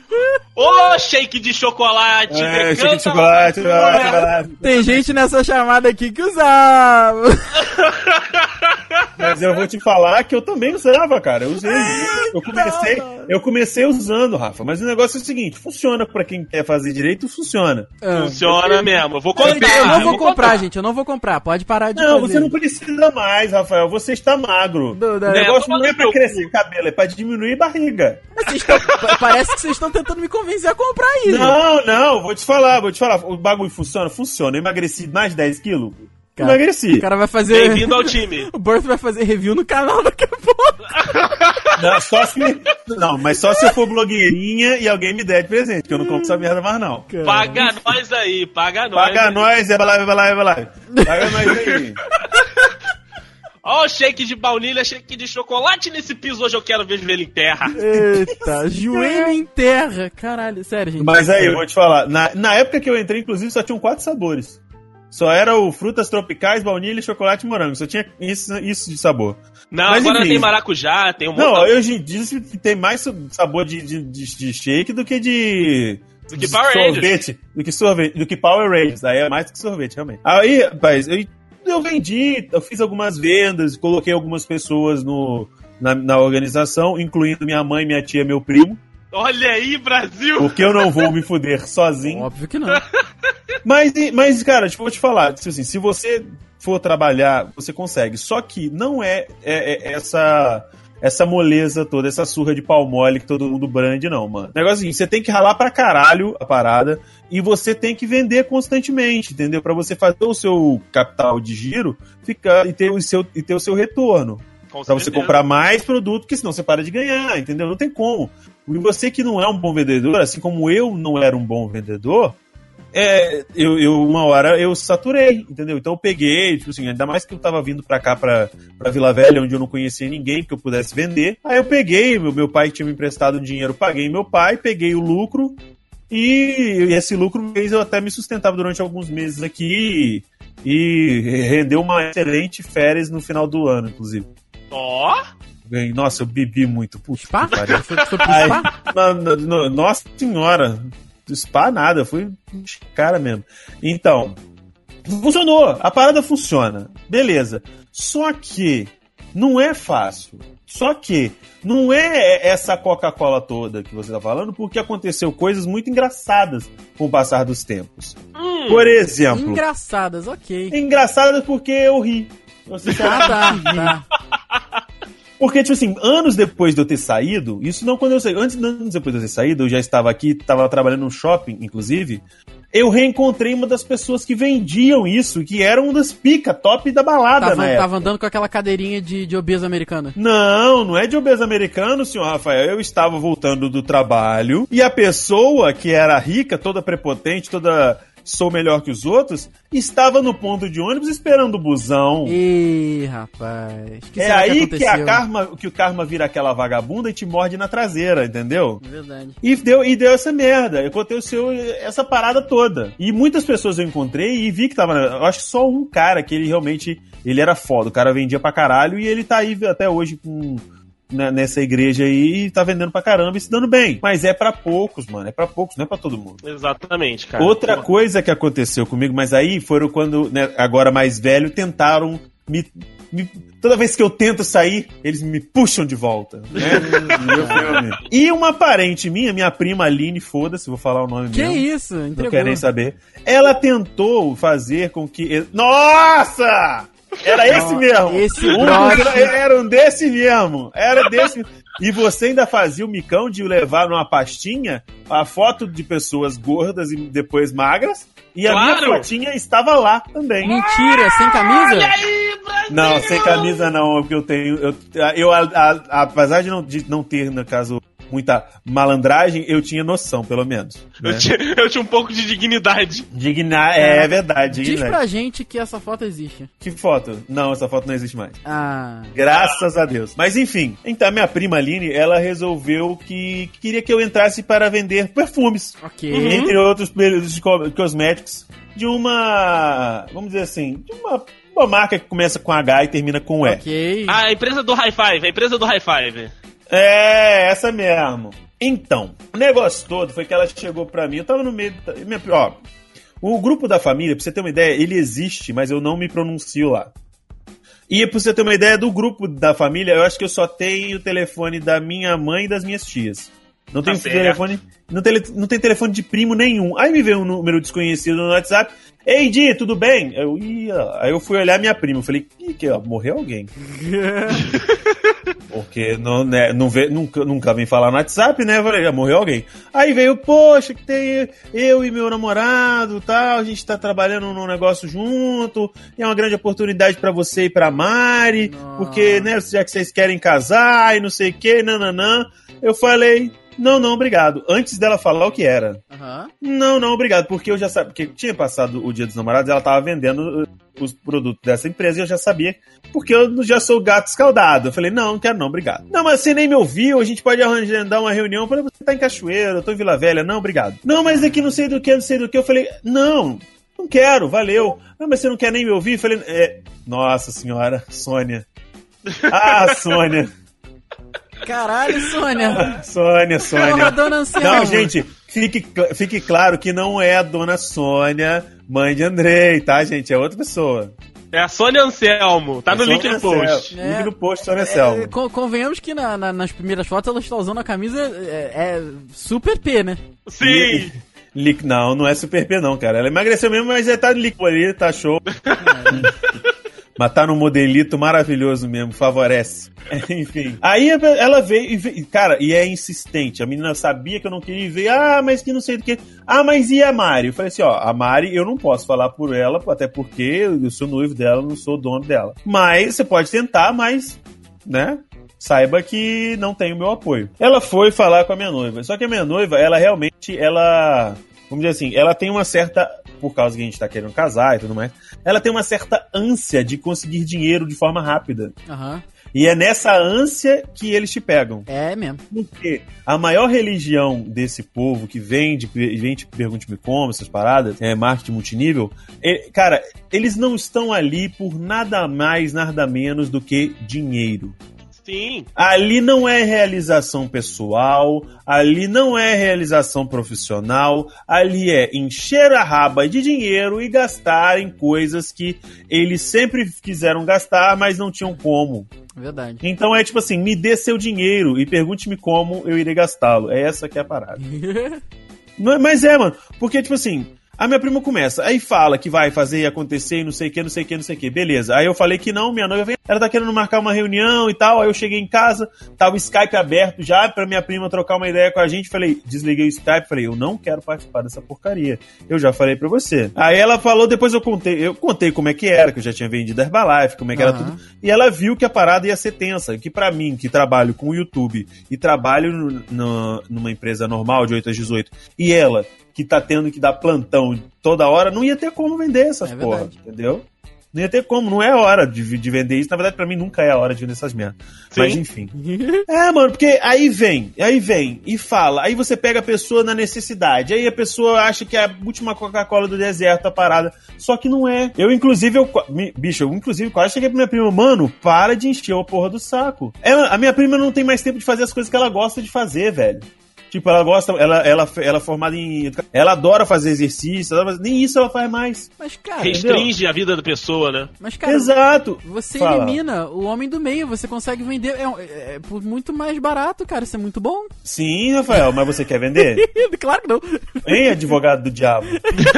Ô, shake de chocolate! É, né? chique de chocolate, lá. Tem gente nessa chamada aqui que usava. Mas eu vou te falar que eu também usava, cara. Eu usei. Eu comecei, eu comecei usando, Rafa. Mas o negócio é o seguinte: funciona pra quem quer fazer direito, funciona. Ah. Funciona mesmo. Eu vou Eu comprar. não vou eu comprar, gente. Eu não vou comprar. Pode parar de Não, fazer. você não precisa mais, Rafael. Você está magro. Não, não, o negócio não, é pra crescer cabelo, é pra diminuir barriga. Vocês tão- pa- Parece que vocês estão tentando me convencer a comprar isso. Não, não, vou te falar, vou te falar. O bagulho funciona? Funciona. Eu emagreci mais de 10 quilos? Cara, Emagreci. O cara vai fazer. Bem-vindo ao time. (laughs) O Birth vai fazer review no canal daqui a pouco. (laughs) Não, só se, não, mas só se eu for blogueirinha e alguém me der de presente, que eu não compro essa merda mais, não. Paga nós aí, paga nós. Paga nós, é vai lá, vai lá, vai lá. Paga nós aí. (laughs) Ó, o shake de baunilha, shake de chocolate nesse piso. Hoje eu quero ver ele em terra. Eita, (laughs) joelho em terra. Caralho, sério, gente. Mas aí, eu vou te falar. Na, na época que eu entrei, inclusive, só tinham quatro sabores. Só era o frutas tropicais, baunilha, chocolate e morango. Só tinha isso, isso de sabor. Não, Mas agora enfim. tem maracujá, tem um Não, monte hoje em dia tem mais sabor de, de, de- de shake do que de. Do que de Power Rangers. sorvete. Do que sorvete. Do que Power Rangers. Aí é mais do que sorvete, realmente. Aí, rapaz, eu, eu vendi, eu fiz algumas vendas, coloquei algumas pessoas no, na, na organização, incluindo minha mãe, minha tia, meu primo. Olha aí, Brasil! Porque eu não vou me fuder sozinho. Óbvio que não. (laughs) Mas, mas, cara, tipo, vou te falar, tipo assim, se você for trabalhar, você consegue. Só que não é, é- é essa essa moleza toda, essa surra de pau mole que todo mundo brande, não, mano. Negócio assim, você tem que ralar pra caralho a parada e você tem que vender constantemente, entendeu? Pra você fazer o seu capital de giro ficar e ter o seu, e ter o seu retorno. Pra você comprar mais produto, que senão você para de ganhar, entendeu? Não tem como. E você que não é um bom vendedor, assim como eu não era um bom vendedor, é, eu, eu uma hora eu saturei, entendeu? Então eu peguei, tipo assim, ainda mais que eu tava vindo pra cá, pra, pra Vila Velha, onde eu não conhecia ninguém que eu pudesse vender. Aí eu peguei, meu, meu pai tinha me emprestado dinheiro, paguei meu pai, peguei o lucro, e esse lucro fez eu até me sustentava durante alguns meses aqui, e rendeu uma excelente férias no final do ano, inclusive. Ó, Ganhei- Nossa, eu bebi muito. Puxa, Spa? Foi, foi pro spa? na- na- na- nossa senhora, spa nada, fui cara mesmo. Então, funcionou, a parada funciona, beleza. Só que não é fácil. Só que não é essa Coca-Cola toda que você tá falando, porque aconteceu coisas muito engraçadas com o passar dos tempos. hum, Por exemplo, Engraçadas, ok. engraçadas porque eu ri. Você Ah, tá, tá. (laughs) Porque, tipo assim, anos depois de eu ter saído, isso não quando eu saí, antes anos depois de eu ter saído, eu já estava aqui, estava trabalhando no shopping, inclusive, eu reencontrei uma das pessoas que vendiam isso, que era uma das pica top da balada Tava, época. tava andando com aquela cadeirinha de, de obeso americana. Não, não é de obeso americano, senhor Rafael. Eu estava voltando do trabalho e a pessoa que era rica, toda prepotente, toda sou melhor que os outros, estava no ponto de ônibus esperando o busão. Ih, rapaz. Que é aí que, a aconteceu? karma, que o karma vira aquela vagabunda e te morde na traseira, entendeu? Verdade. E deu, e deu essa merda. Aconteceu essa parada toda. E muitas pessoas eu encontrei e vi que tava. Eu acho que só um cara que ele realmente. Ele era foda. O cara vendia pra caralho e ele tá aí até hoje com. Né, nessa igreja aí e tá vendendo pra caramba e se dando bem. Mas é pra poucos, mano. É pra poucos, não é pra todo mundo. exatamente, cara. Outra Pô, coisa que aconteceu comigo, mas aí foram quando, né, agora mais velho, tentaram me, me- Toda vez que eu tento sair, eles me puxam de volta. Né? (laughs) E uma parente minha, minha prima Aline, foda-se, vou falar o nome Que mesmo. isso? Não Entregou. quero nem saber. Ela tentou fazer com que. Nossa! Era esse Ó, mesmo! esse um. Era um desse mesmo! Era desse E você ainda fazia o micão de levar numa pastinha a foto de pessoas gordas e depois magras. E a Claro. minha fotinha estava lá também. Mentira, sem camisa? Olha aí, Brasil! Não, sem camisa não, porque eu tenho. Eu, eu a- a- apesar de não, de não ter, no caso, muita malandragem, eu tinha noção, pelo menos. Eu, Né? tinha, eu tinha um pouco de dignidade. Dignar, é, verdade, Diz dignidade. pra gente que essa foto existe. Que foto? Não, essa foto não existe mais. Ah. Graças a Deus. Mas enfim, então a minha prima Aline, ela resolveu que queria que eu entrasse para vender perfumes. Ok. Entre outros cosméticos. De uma. Vamos dizer assim, de uma, uma marca que começa com H e termina com E. Ok. Ah, a empresa do High Five, a empresa do High Five. É, essa mesmo. Então, o negócio todo foi que ela chegou pra mim, eu tava no meio. Minha, ó, o grupo da família, pra você ter uma ideia, ele existe, mas eu não me pronuncio lá. E pra você ter uma ideia do grupo da família, eu acho que eu só tenho o telefone da minha mãe e das minhas tias. Não Tá tem certo. telefone. Não tem, não tem telefone de primo nenhum. Aí me veio um número desconhecido no WhatsApp. Ei, Di, tudo bem? Eu ia. Aí eu fui olhar minha prima. Eu falei, Ih, que ó, morreu alguém. (laughs) Porque não, né, não vê, nunca, nunca vem falar no WhatsApp, né? Eu falei, já morreu alguém. Aí veio, poxa, que tem eu e meu namorado tal, a gente tá trabalhando num negócio junto, e é uma grande oportunidade pra você e pra Mari, Nossa. porque, né, já que vocês querem casar e não sei o que, nananã. Eu falei, não, não, obrigado. Antes dela falar o que era. Aham. Não, não, obrigado, porque eu já sabia, porque tinha passado o Dia dos Namorados, ela tava vendendo uh, os produtos dessa empresa e eu já sabia, porque eu já sou gato escaldado. Eu falei, não, não quero não, obrigado. Não, mas você nem me ouviu, a gente pode arranjar dar uma reunião. Eu falei, você tá em Cachoeira, eu tô em Vila Velha. Não, obrigado. Não, mas aqui não sei do que, não sei do que. Eu falei, não, não quero, valeu. Não, mas você não quer nem me ouvir? Eu falei, é, nossa senhora, Sônia. Ah, Sônia. Caralho, Sônia. Sônia, Sônia. Porra, dona Anselmo. Não, gente, fique, fique claro que não é a dona Sônia, mãe de Andrei, tá, gente? É outra pessoa. É a Sônia Anselmo, tá no É link Sônia no post. É. Link no post, Sônia É, Anselmo. con- convenhamos que na- na- nas primeiras fotos ela está usando a camisa é, é super P, né? Sim! Li- Não, não é Super P, não, cara. Ela emagreceu mesmo, mas já tá líquido ali, tá show. (laughs) mas tá num modelito maravilhoso mesmo, favorece. (laughs) Enfim. Aí ela veio e veio, cara, e é insistente. A menina sabia que eu não queria ver. Ah, mas que não sei do que. Ah, mas e a Mari? Eu falei assim, ó, a Mari eu não posso falar por ela, até porque eu sou noivo dela, não sou dono dela. Mas você pode tentar, mas, né? Saiba que não tem o meu apoio. Ela foi falar com a minha noiva. Só que a minha noiva, ela realmente, ela. Vamos dizer assim, ela tem uma certa. Por causa que a gente tá querendo casar e tudo mais. Ela tem uma certa ânsia de conseguir dinheiro de forma rápida. Aham. E é nessa ânsia que eles te pegam. É mesmo. Porque a maior religião desse povo que vende, vende Pergunte-me Como, essas paradas, é marketing multinível, é, cara, eles não estão ali por nada mais, nada menos do que dinheiro. Sim. Ali não é realização pessoal, ali não é realização profissional, ali é encher a raba de dinheiro e gastar em coisas que eles sempre quiseram gastar, mas não tinham como. Verdade. Então é tipo assim, me dê seu dinheiro e pergunte-me como eu irei gastá-lo. É essa que é a parada. (laughs) Não é- mas é, mano, porque tipo assim, a minha prima começa, aí fala que vai fazer acontecer e não sei o que, não sei o que, não sei o que. Beleza. Aí eu falei que não, minha noiva vem, ela tá querendo marcar uma reunião e tal. Aí eu cheguei em casa, tava o Skype aberto já pra minha prima trocar uma ideia com a gente. Falei, desliguei o Skype, falei, eu não quero participar dessa porcaria. Eu já falei pra você. Aí ela falou, depois eu contei, eu contei como é que era, que eu já tinha vendido Herbalife, como é que era Aham. tudo. E ela viu que a parada ia ser tensa, que pra mim, que trabalho com o YouTube e trabalho no- no- numa empresa normal de 8 às 18, e ela, que tá tendo que dar plantão toda hora, não ia ter como vender essas É porra, verdade. entendeu? Não ia ter como, não é a hora de, de vender isso. Na verdade, pra mim, nunca é a hora de vender essas merdas. Mas enfim. (laughs) É, mano, porque aí vem, aí vem e fala. Aí você pega a pessoa na necessidade. Aí a pessoa acha que é a última Coca-Cola do deserto, a parada. Só que não é. Eu, inclusive, eu, bicho, eu, inclusive, quase cheguei pra minha prima, mano, para de encher a porra do saco. Ela- a minha prima não tem mais tempo de fazer as coisas que ela gosta de fazer, velho. Tipo, ela gosta, ela, ela, ela é formada em. Ela adora fazer exercício, ela- nem isso ela faz mais. Mas, cara, Restringe a vida da pessoa, né? mas, cara, Exato. você Fala. elimina o homem do meio, você consegue vender é, é- é por muito mais barato, cara. Isso é muito bom. Sim, Rafael, mas você quer vender? (laughs) claro que não. Hein, advogado do diabo? (laughs)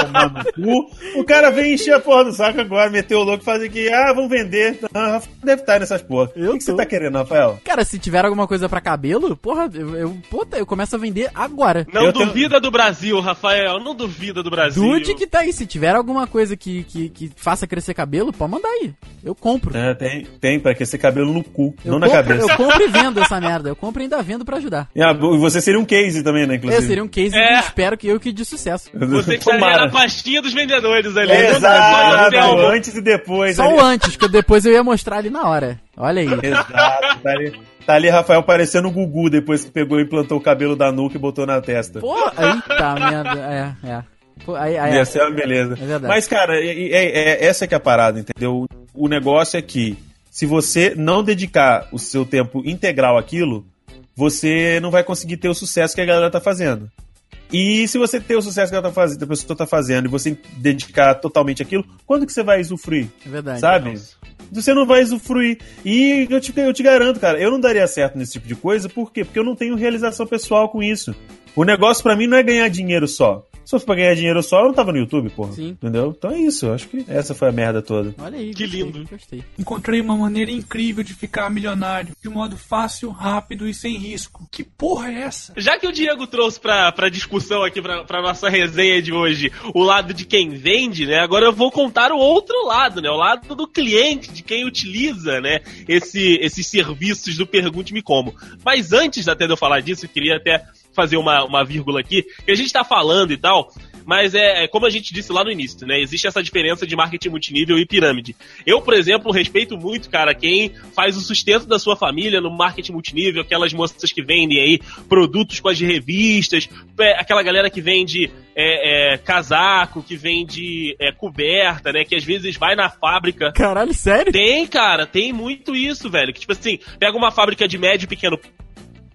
Tomar no cu. O cara vem encher a porra do saco agora, meteu o louco e fazer que, ah, vamos vender. Ah, Rafael deve estar nessas porra. Eu o que você tá querendo, Rafael? Cara, se tiver alguma coisa pra cabelo, porra, eu, eu eu, puta, eu começo a vender agora. Não Eu tenho- duvida do Brasil, Rafael. Não duvida do Brasil. Dude que tá aí, se tiver alguma coisa que, que, que faça crescer cabelo, pode mandar aí. Eu compro. É, tem, tem, pra crescer cabelo no cu, Eu não na compro, cabeça. eu compro e vendo essa merda. Eu compro e ainda vendo pra ajudar. E ah, você seria um case também, né, inclusive. seria um case É. que espero que eu que de sucesso. Você estaria Tomara. na pastinha dos vendedores ali. Exato, antes e depois. Só ali. o antes, que eu- depois eu ia mostrar ali na hora. Olha aí. Exato, tá ali, tá ali Rafael parecendo o Gugu depois que pegou e implantou o cabelo da nuca e botou na testa. Pô, eita merda. É, é. Pô, aí, aí, Ia ser uma beleza. É. Mas, cara, é, é- é- essa que é a parada, entendeu? O negócio é que, se você não dedicar o seu tempo integral àquilo, você não vai conseguir ter o sucesso que a galera tá fazendo. E se você ter o sucesso que ela tá fazendo, a pessoa tá fazendo, e você dedicar totalmente àquilo, quando que você vai usufruir? é verdade. Sabe? Você não vai usufruir. E eu te, eu te garanto, cara, eu não daria certo nesse tipo de coisa, por quê? Porque eu não tenho realização pessoal com isso. O negócio pra mim não é ganhar dinheiro só. Se fosse pra ganhar dinheiro só, eu não tava no YouTube, porra. Sim. Entendeu? Então é isso, eu acho que essa foi a merda toda. Olha aí. Que gostei, lindo. Gostei. Encontrei uma maneira incrível de ficar milionário, de modo fácil, rápido e sem risco. Que porra é essa? Já que o Diego trouxe pra, pra discussão aqui, pra, pra nossa resenha de hoje, o lado de quem vende, né? Agora eu vou contar o outro lado, né? O lado do cliente, de quem utiliza, né? Esse, esses serviços do Pergunte-me Como. Mas antes até de eu falar disso, eu queria até fazer uma, uma vírgula aqui, que a gente tá falando e tal, mas é, é como a gente disse lá no início, né? Existe essa diferença de marketing multinível e pirâmide. Eu, por exemplo, respeito muito, cara, quem faz o sustento da sua família no marketing multinível, aquelas moças que vendem aí produtos com as revistas, é, aquela galera que vende é, é, casaco, que vende é, coberta, né? Que às vezes vai na fábrica. Caralho, sério? Tem, cara, tem muito isso, velho. Que tipo assim, pega uma fábrica de médio e pequeno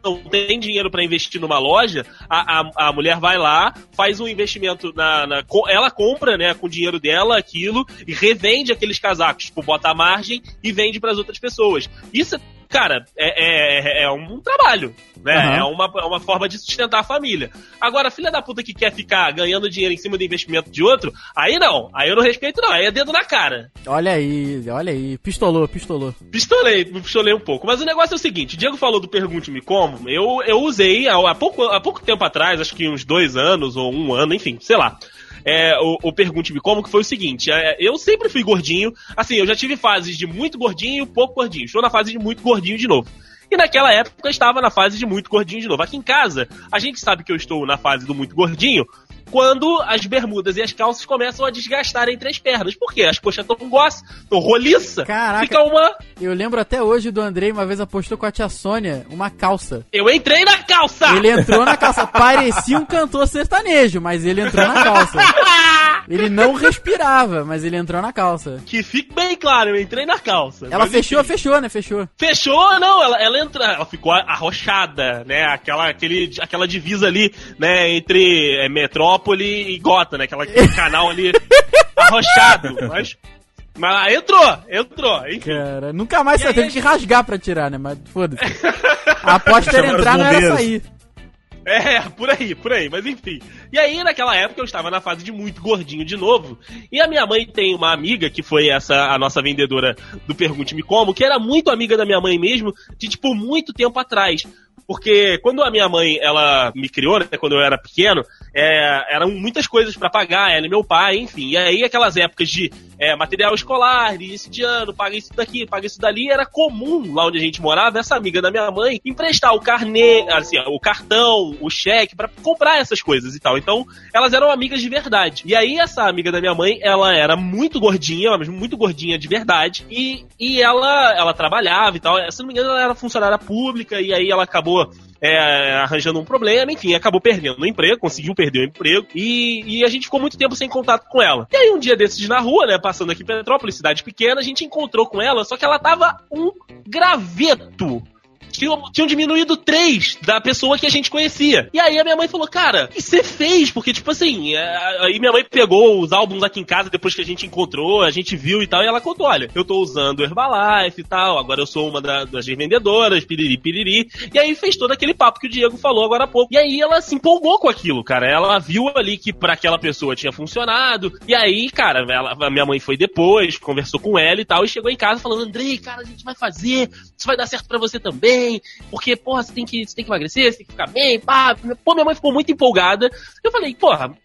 não tem dinheiro pra investir numa loja, a, a, a mulher vai lá, faz um investimento na, na- Ela compra, né, com o dinheiro dela aquilo e revende aqueles casacos, tipo, bota a margem e vende pras outras pessoas. Isso, cara, é, é, é um trabalho, né? Aham. É, uma, é uma forma de sustentar a família. Agora, filha da puta que quer ficar ganhando dinheiro em cima do investimento de outro, aí não, aí eu não respeito, não, aí é dedo na cara. Olha aí, olha aí. Pistolou, pistolou. Pistolei, pistolei um pouco. Mas o negócio é o seguinte: o Diego falou do Pergunte-me Como. Eu, eu usei há, há pouco, há pouco tempo atrás, acho que uns dois anos ou um ano, enfim, sei lá. É, o, o Pergunte-me Como, que foi o seguinte: é, eu sempre fui gordinho. Assim, eu já tive fases de muito gordinho e pouco gordinho. Estou na fase de muito gordinho de novo. E naquela época eu estava na fase de muito gordinho de novo. Aqui em casa, a gente sabe que eu estou na fase do muito gordinho quando as bermudas e as calças começam a desgastar entre as pernas. Por quê? As coxas estão grossas, estão roliça. Caraca. Fica uma. Eu lembro até hoje do Andrei, uma vez apostou com a tia Sônia uma calça. Eu entrei na calça! Ele entrou na calça. (laughs) Parecia um cantor sertanejo, mas ele entrou na calça. (laughs) Ele não respirava, mas ele entrou na calça. Que fique bem claro, eu entrei na calça. Ela fechou, enfim. fechou, né? Fechou. Fechou, não, ela, ela entra, ela ficou arrochada, né? Aquela, aquele, aquela divisa ali, né, entre é, Metrópole e Gota, né? Aquela, aquele canal ali arrochado. Mas, mas entrou, entrou. Enfim. Cara, nunca mais você teve a que rasgar pra tirar, né? Mas foda-se. (laughs) A aposta era entrar, não era sair. É, por aí, por aí, mas enfim. E aí, naquela época, eu estava na fase de muito gordinho de novo. E a minha mãe tem uma amiga, que foi essa, a nossa vendedora do Pergunte-me Como, que era muito amiga da minha mãe mesmo, de tipo, muito tempo atrás. Porque quando a minha mãe, ela me criou, né, quando eu era pequeno, é, eram muitas coisas pra pagar, ela e meu pai, enfim. E aí, aquelas épocas de é, material escolar, início de ano, paga isso daqui, paga isso dali, era comum lá onde a gente morava, essa amiga da minha mãe, emprestar o carnê, assim, o cartão, o cheque, pra comprar essas coisas e tal. Então, elas eram amigas de verdade. E aí, essa amiga da minha mãe, ela era muito gordinha, mas muito gordinha de verdade, e, e ela, ela trabalhava e tal. Se não me engano, ela era funcionária pública, e aí ela acabou é, arranjando um problema, enfim, acabou perdendo o emprego, conseguiu perder o emprego, e, e a gente ficou muito tempo sem contato com ela. E aí, um dia desses na rua, né, passando aqui Petrópolis, cidade pequena, a gente encontrou com ela, só que ela tava um graveto. Tinham, tinham diminuído três da pessoa que a gente conhecia. E aí a minha mãe falou, cara, o que você fez? Porque, tipo assim, é, aí minha mãe pegou os álbuns aqui em casa depois que a gente encontrou, a gente viu e tal, e ela contou: olha, eu tô usando Herbalife e tal, agora eu sou uma da- das vendedoras, piriri, piriri. E aí fez todo aquele papo que o Diego falou agora há pouco. E aí ela se empolgou com aquilo, cara. Ela viu ali que pra aquela pessoa tinha funcionado. E aí, cara, ela- a minha mãe foi depois, conversou com ela e tal, e chegou em casa falando: Andrei, cara, a gente vai fazer, isso vai dar certo pra você também bem, porque, porra, você tem que, você tem que emagrecer, você tem que ficar bem, pá. Pô, minha mãe ficou muito empolgada. Eu falei, porra,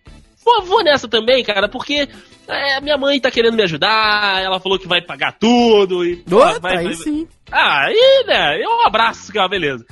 vou, vou nessa também, cara, porque é, minha mãe tá querendo me ajudar, ela falou que vai pagar tudo e. Outra, vai- aí vai- sim. ah, aí, né, eu abraço, é uma beleza.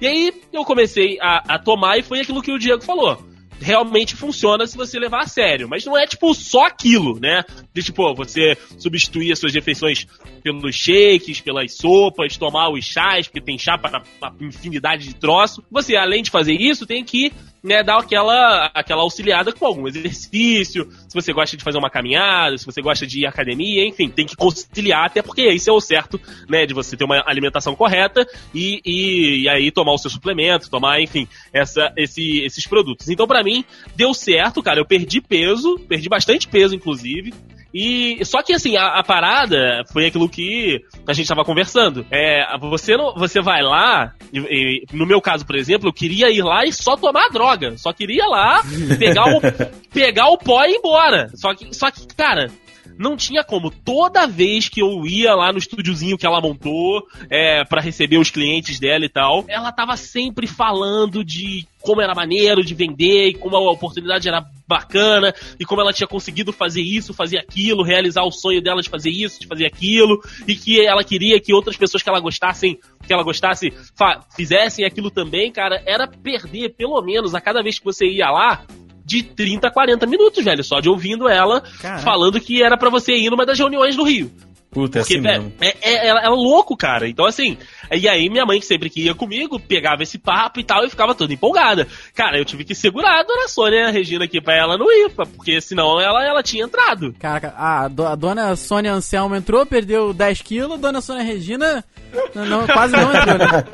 E aí eu comecei a, a tomar e foi aquilo que o Diego falou. Realmente funciona se você levar a sério, mas não é tipo só aquilo, né? De tipo, você substituir as suas refeições pelos shakes, pelas sopas, tomar os chás, porque tem chá para infinidade de troço. Você, além de fazer isso, tem que né, dar aquela, aquela auxiliada com algum exercício, se você gosta de fazer uma caminhada, se você gosta de ir à academia, enfim, tem que conciliar, até porque isso é o certo, né, de você ter uma alimentação correta e, e, e aí tomar o seu suplemento, tomar, enfim, essa, esse, esses produtos. Então, pra mim, deu certo, cara, eu perdi peso, perdi bastante peso, inclusive, e só que assim, a, a parada foi aquilo que a gente tava conversando. É, você não, você vai lá, e, e, no meu caso, por exemplo, eu queria ir lá e só tomar droga. Só queria ir lá, pegar o, (laughs) pegar o pó e ir embora. Só que, só que, cara, não tinha como. Toda vez que eu ia lá no estúdiozinho que ela montou, é, para receber os clientes dela e tal, ela tava sempre falando de como era maneiro de vender e como a oportunidade era bacana e como ela tinha conseguido fazer isso, fazer aquilo, realizar o sonho dela de fazer isso, de fazer aquilo e que ela queria que outras pessoas que ela gostassem, que ela gostasse, fizessem aquilo também, cara, era perder pelo menos a cada vez que você ia lá de 30 a 40 minutos, velho, só de ouvindo ela Caraca. falando que era pra você ir numa das reuniões do Rio. Puta, é Porque, assim velho, mesmo. é, é, é, é louco, cara. Então, assim, e aí minha mãe, que sempre que ia comigo, pegava esse papo e tal, e ficava toda empolgada. Cara, eu tive que segurar a dona Sônia Regina aqui pra ela não ir, porque senão ela, ela tinha entrado. Caraca, a, do- a dona Sônia Anselmo entrou, perdeu 10 quilos, dona Sônia Regina não, não- quase não entrou, né?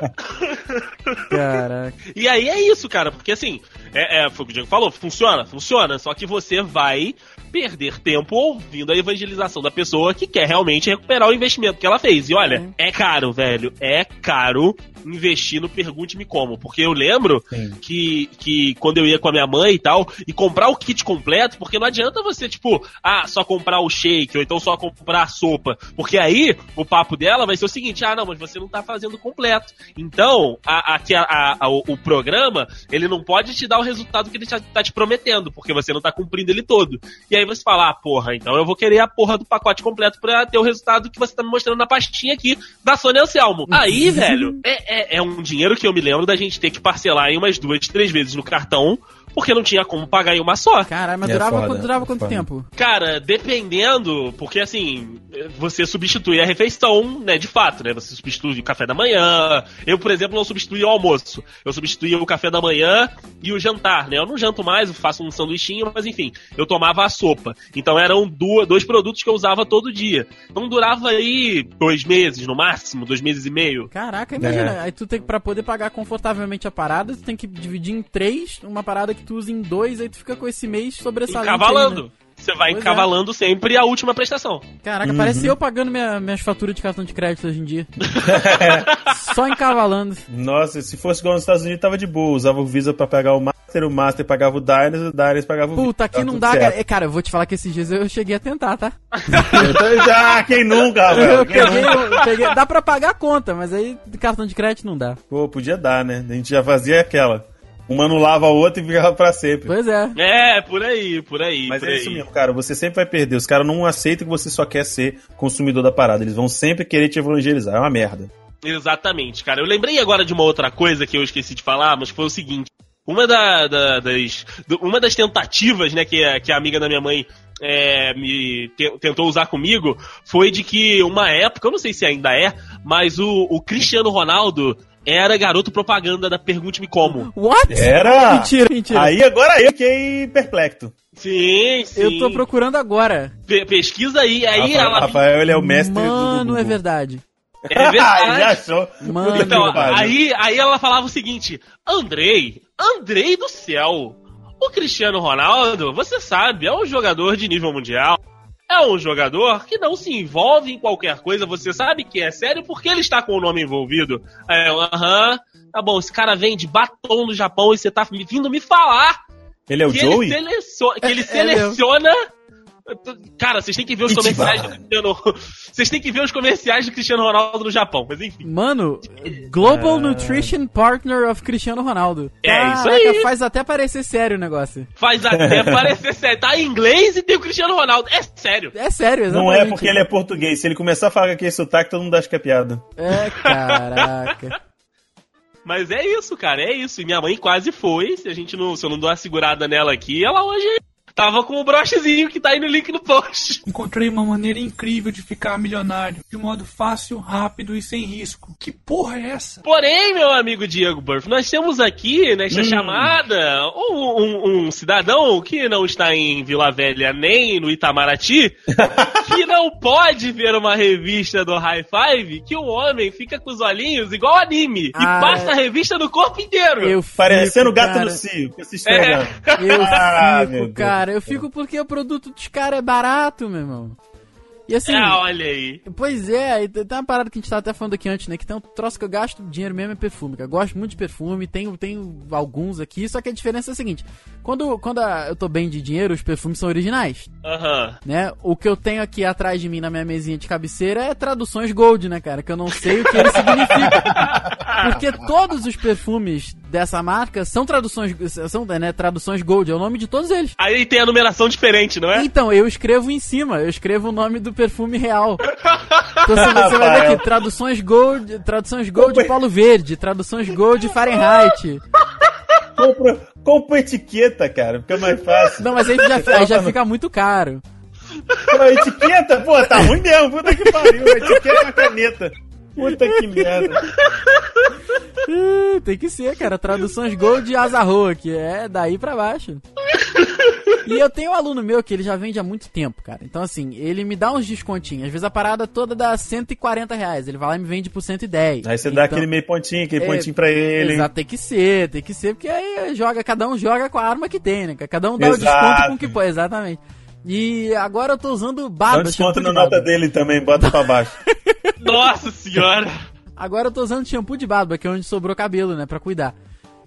(laughs) Caraca. E aí é isso, cara, porque assim, é, é, foi o que o Diego falou, funciona, funciona, só que você vai perder tempo ouvindo a evangelização da pessoa que quer realmente recuperar o investimento que ela fez. E olha, Sim. é caro, velho, é caro investir no Pergunte-me Como, porque eu lembro Sim. que, que quando eu ia com a minha mãe e tal, e comprar o kit completo, porque não adianta você, tipo, ah, só comprar o shake, ou então só comprar a sopa, porque aí o papo dela vai ser o seguinte, ah, não, mas você não tá fazendo completo. Então, a, a, a- o, o programa, ele não pode te dar o resultado que ele tá, tá te prometendo, porque você não tá cumprindo ele todo. E aí você fala, ah, porra, então eu vou querer a porra do pacote completo pra ter o resultado que você tá me mostrando na pastinha aqui da Sônia Anselmo. Aí, velho, é, é, é um dinheiro que eu me lembro da gente ter que parcelar em umas duas, três vezes no cartão, porque não tinha como pagar em uma só. Caralho, mas É durava, foda, quanto- durava é quanto foda. tempo? Cara, dependendo, porque assim, você substitui a refeição, né, de fato, né? Você substitui o café da manhã. Eu, por exemplo, não substituí o almoço. Eu substituía o café da manhã e o jantar, né? Eu não janto mais, eu faço um sanduichinho, mas enfim, eu tomava a sopa. Então eram duas, dois produtos que eu usava todo dia. Então durava aí dois meses, no máximo, dois meses e meio. Caraca, imagina. É. Aí tu tem que, pra poder pagar confortavelmente a parada, tu tem que dividir em três, uma parada que tu usa em dois, aí tu fica com esse mês sobressalente. né? Você vai Pois é. encavalando sempre a última prestação. Caraca, parece eu pagando minha- minhas faturas de cartão de crédito hoje em dia. (laughs) Só encavalando. Nossa, se fosse igual nos Estados Unidos, tava de boa. Usava o Visa pra pagar o Master, o Master pagava o Diners, o Diners pagava o Visa. Puta, aqui não tudo dá, certo. cara. É, Cara, eu vou te falar que esses dias eu cheguei a tentar, tá? Já, quem nunca, (laughs) velho? Eu peguei, eu peguei- dá pra pagar a conta, mas aí cartão de crédito não dá. Pô, podia dar, né? A gente já fazia aquela. Uma anulava a outra e ficava pra sempre. Pois é. É, por aí, por aí. Mas por é aí. isso mesmo, cara. Você sempre vai perder. Os caras não aceitam que você só quer ser consumidor da parada. Eles vão sempre querer te evangelizar. É uma merda. Exatamente, cara. Eu lembrei agora de uma outra coisa que eu esqueci de falar, mas foi o seguinte. Uma, da- da- das, uma das tentativas, né, que, a- que a amiga da minha mãe é, me te- tentou usar comigo foi de que uma época, eu não sei se ainda é, mas o, o Cristiano Ronaldo era garoto propaganda da Pergunte-me Como. What? Era! Mentira, mentira. Aí agora eu fiquei perplexo. Sim, sim. Eu tô procurando agora. Pe- pesquisa aí, aí Rafael, ela. Rafael, ele é o mestre do- do Mano, é verdade. É Ah, ele verdade. (laughs) achou. Mano. Então, aí, aí ela falava o seguinte: Andrei, Andrei do céu, o Cristiano Ronaldo, você sabe, é um jogador de nível mundial. É um jogador que não se envolve em qualquer coisa, você sabe que é sério porque ele está com o nome envolvido. É, aham, tá bom, esse cara vem de batom no Japão e você tá vindo me falar Ele é o que Joey? ele, que ele É, é seleciona Cara, vocês têm que ver os comerciais do Cristiano. (laughs) Vocês têm que ver os comerciais do Cristiano Ronaldo no Japão, mas enfim. Mano, Global Nutrition Partner of Cristiano Ronaldo. É, isso aí. Faz até parecer sério o negócio. Faz até (laughs) parecer sério. Tá em inglês e tem o Cristiano Ronaldo. É sério. É sério, exatamente. Não é porque ele é português. Se ele começar a falar com aquele sotaque, todo mundo acha que é piada. É, caraca. (laughs) Mas é isso, cara, é isso. E minha mãe quase foi. Se a gente não, se eu não dou uma segurada nela aqui, ela hoje tava com o brochezinho que tá aí no link no post. (laughs) Encontrei uma maneira incrível de ficar milionário, de modo fácil, rápido e sem risco. Que porra é essa? Porém, meu amigo Diego Burff, nós temos aqui nesta Hum. chamada um, um- um cidadão que não está em Vila Velha nem no Itamaraty, (laughs) que não pode ver uma revista do High Five, que o homem fica com os olhinhos igual anime Ah, e passa a revista no corpo inteiro. Eu Parecendo fico, gato cara, no cio, esfrega. (laughs) Eu Ah, meu fico, Deus. Cara. Eu fico porque o produto dos caras é barato, meu irmão. E assim. Ah, olha aí. Pois é, tem uma parada que a gente tava até falando aqui antes, né? Que tem um troço que eu gasto dinheiro mesmo é perfume. Eu gosto muito de perfume, tenho, tenho alguns aqui, só que a diferença é a seguinte: quando, quando a- eu tô bem de dinheiro, os perfumes são originais, Aham. né? O que eu tenho aqui atrás de mim na minha mesinha de cabeceira é traduções gold, né, cara? Que eu não sei o que ele significa. (laughs) Porque todos os perfumes dessa marca são traduções, são, né, traduções gold, é o nome de todos eles. Aí tem a numeração diferente, não é? Então, eu escrevo em cima, eu escrevo o nome do perfume real. Então você, você vai ver aqui, traduções Gold, traduções Gold de Paulo Verde, traduções Gold Fahrenheit. Compra, compra etiqueta, cara, fica mais fácil. Não, mas aí já, aí já fica muito caro. Etiqueta, pô, tá ruim mesmo, puta que pariu. Etiqueta é uma caneta. Puta que merda. Tem que ser, cara, traduções Gold de Azarro, que é daí pra baixo. E eu tenho um aluno meu que ele já vende há muito tempo, cara. Então, assim, ele me dá uns descontinhos. Às vezes a parada toda dá 140 reais. Ele vai lá e me vende por 110. Aí você dá Então- aquele meio pontinho, aquele É, pontinho pra ele. Exato, tem que ser, tem que ser, porque aí joga, cada um joga com a arma que tem, né? Cada um dá o Exato. desconto com o que pode, exatamente. E agora eu tô usando Dá um barba, desconto na de nota barba. dele também, bota pra baixo. (laughs) Nossa senhora. Agora eu tô usando shampoo de barba, que é onde sobrou cabelo, né, pra cuidar.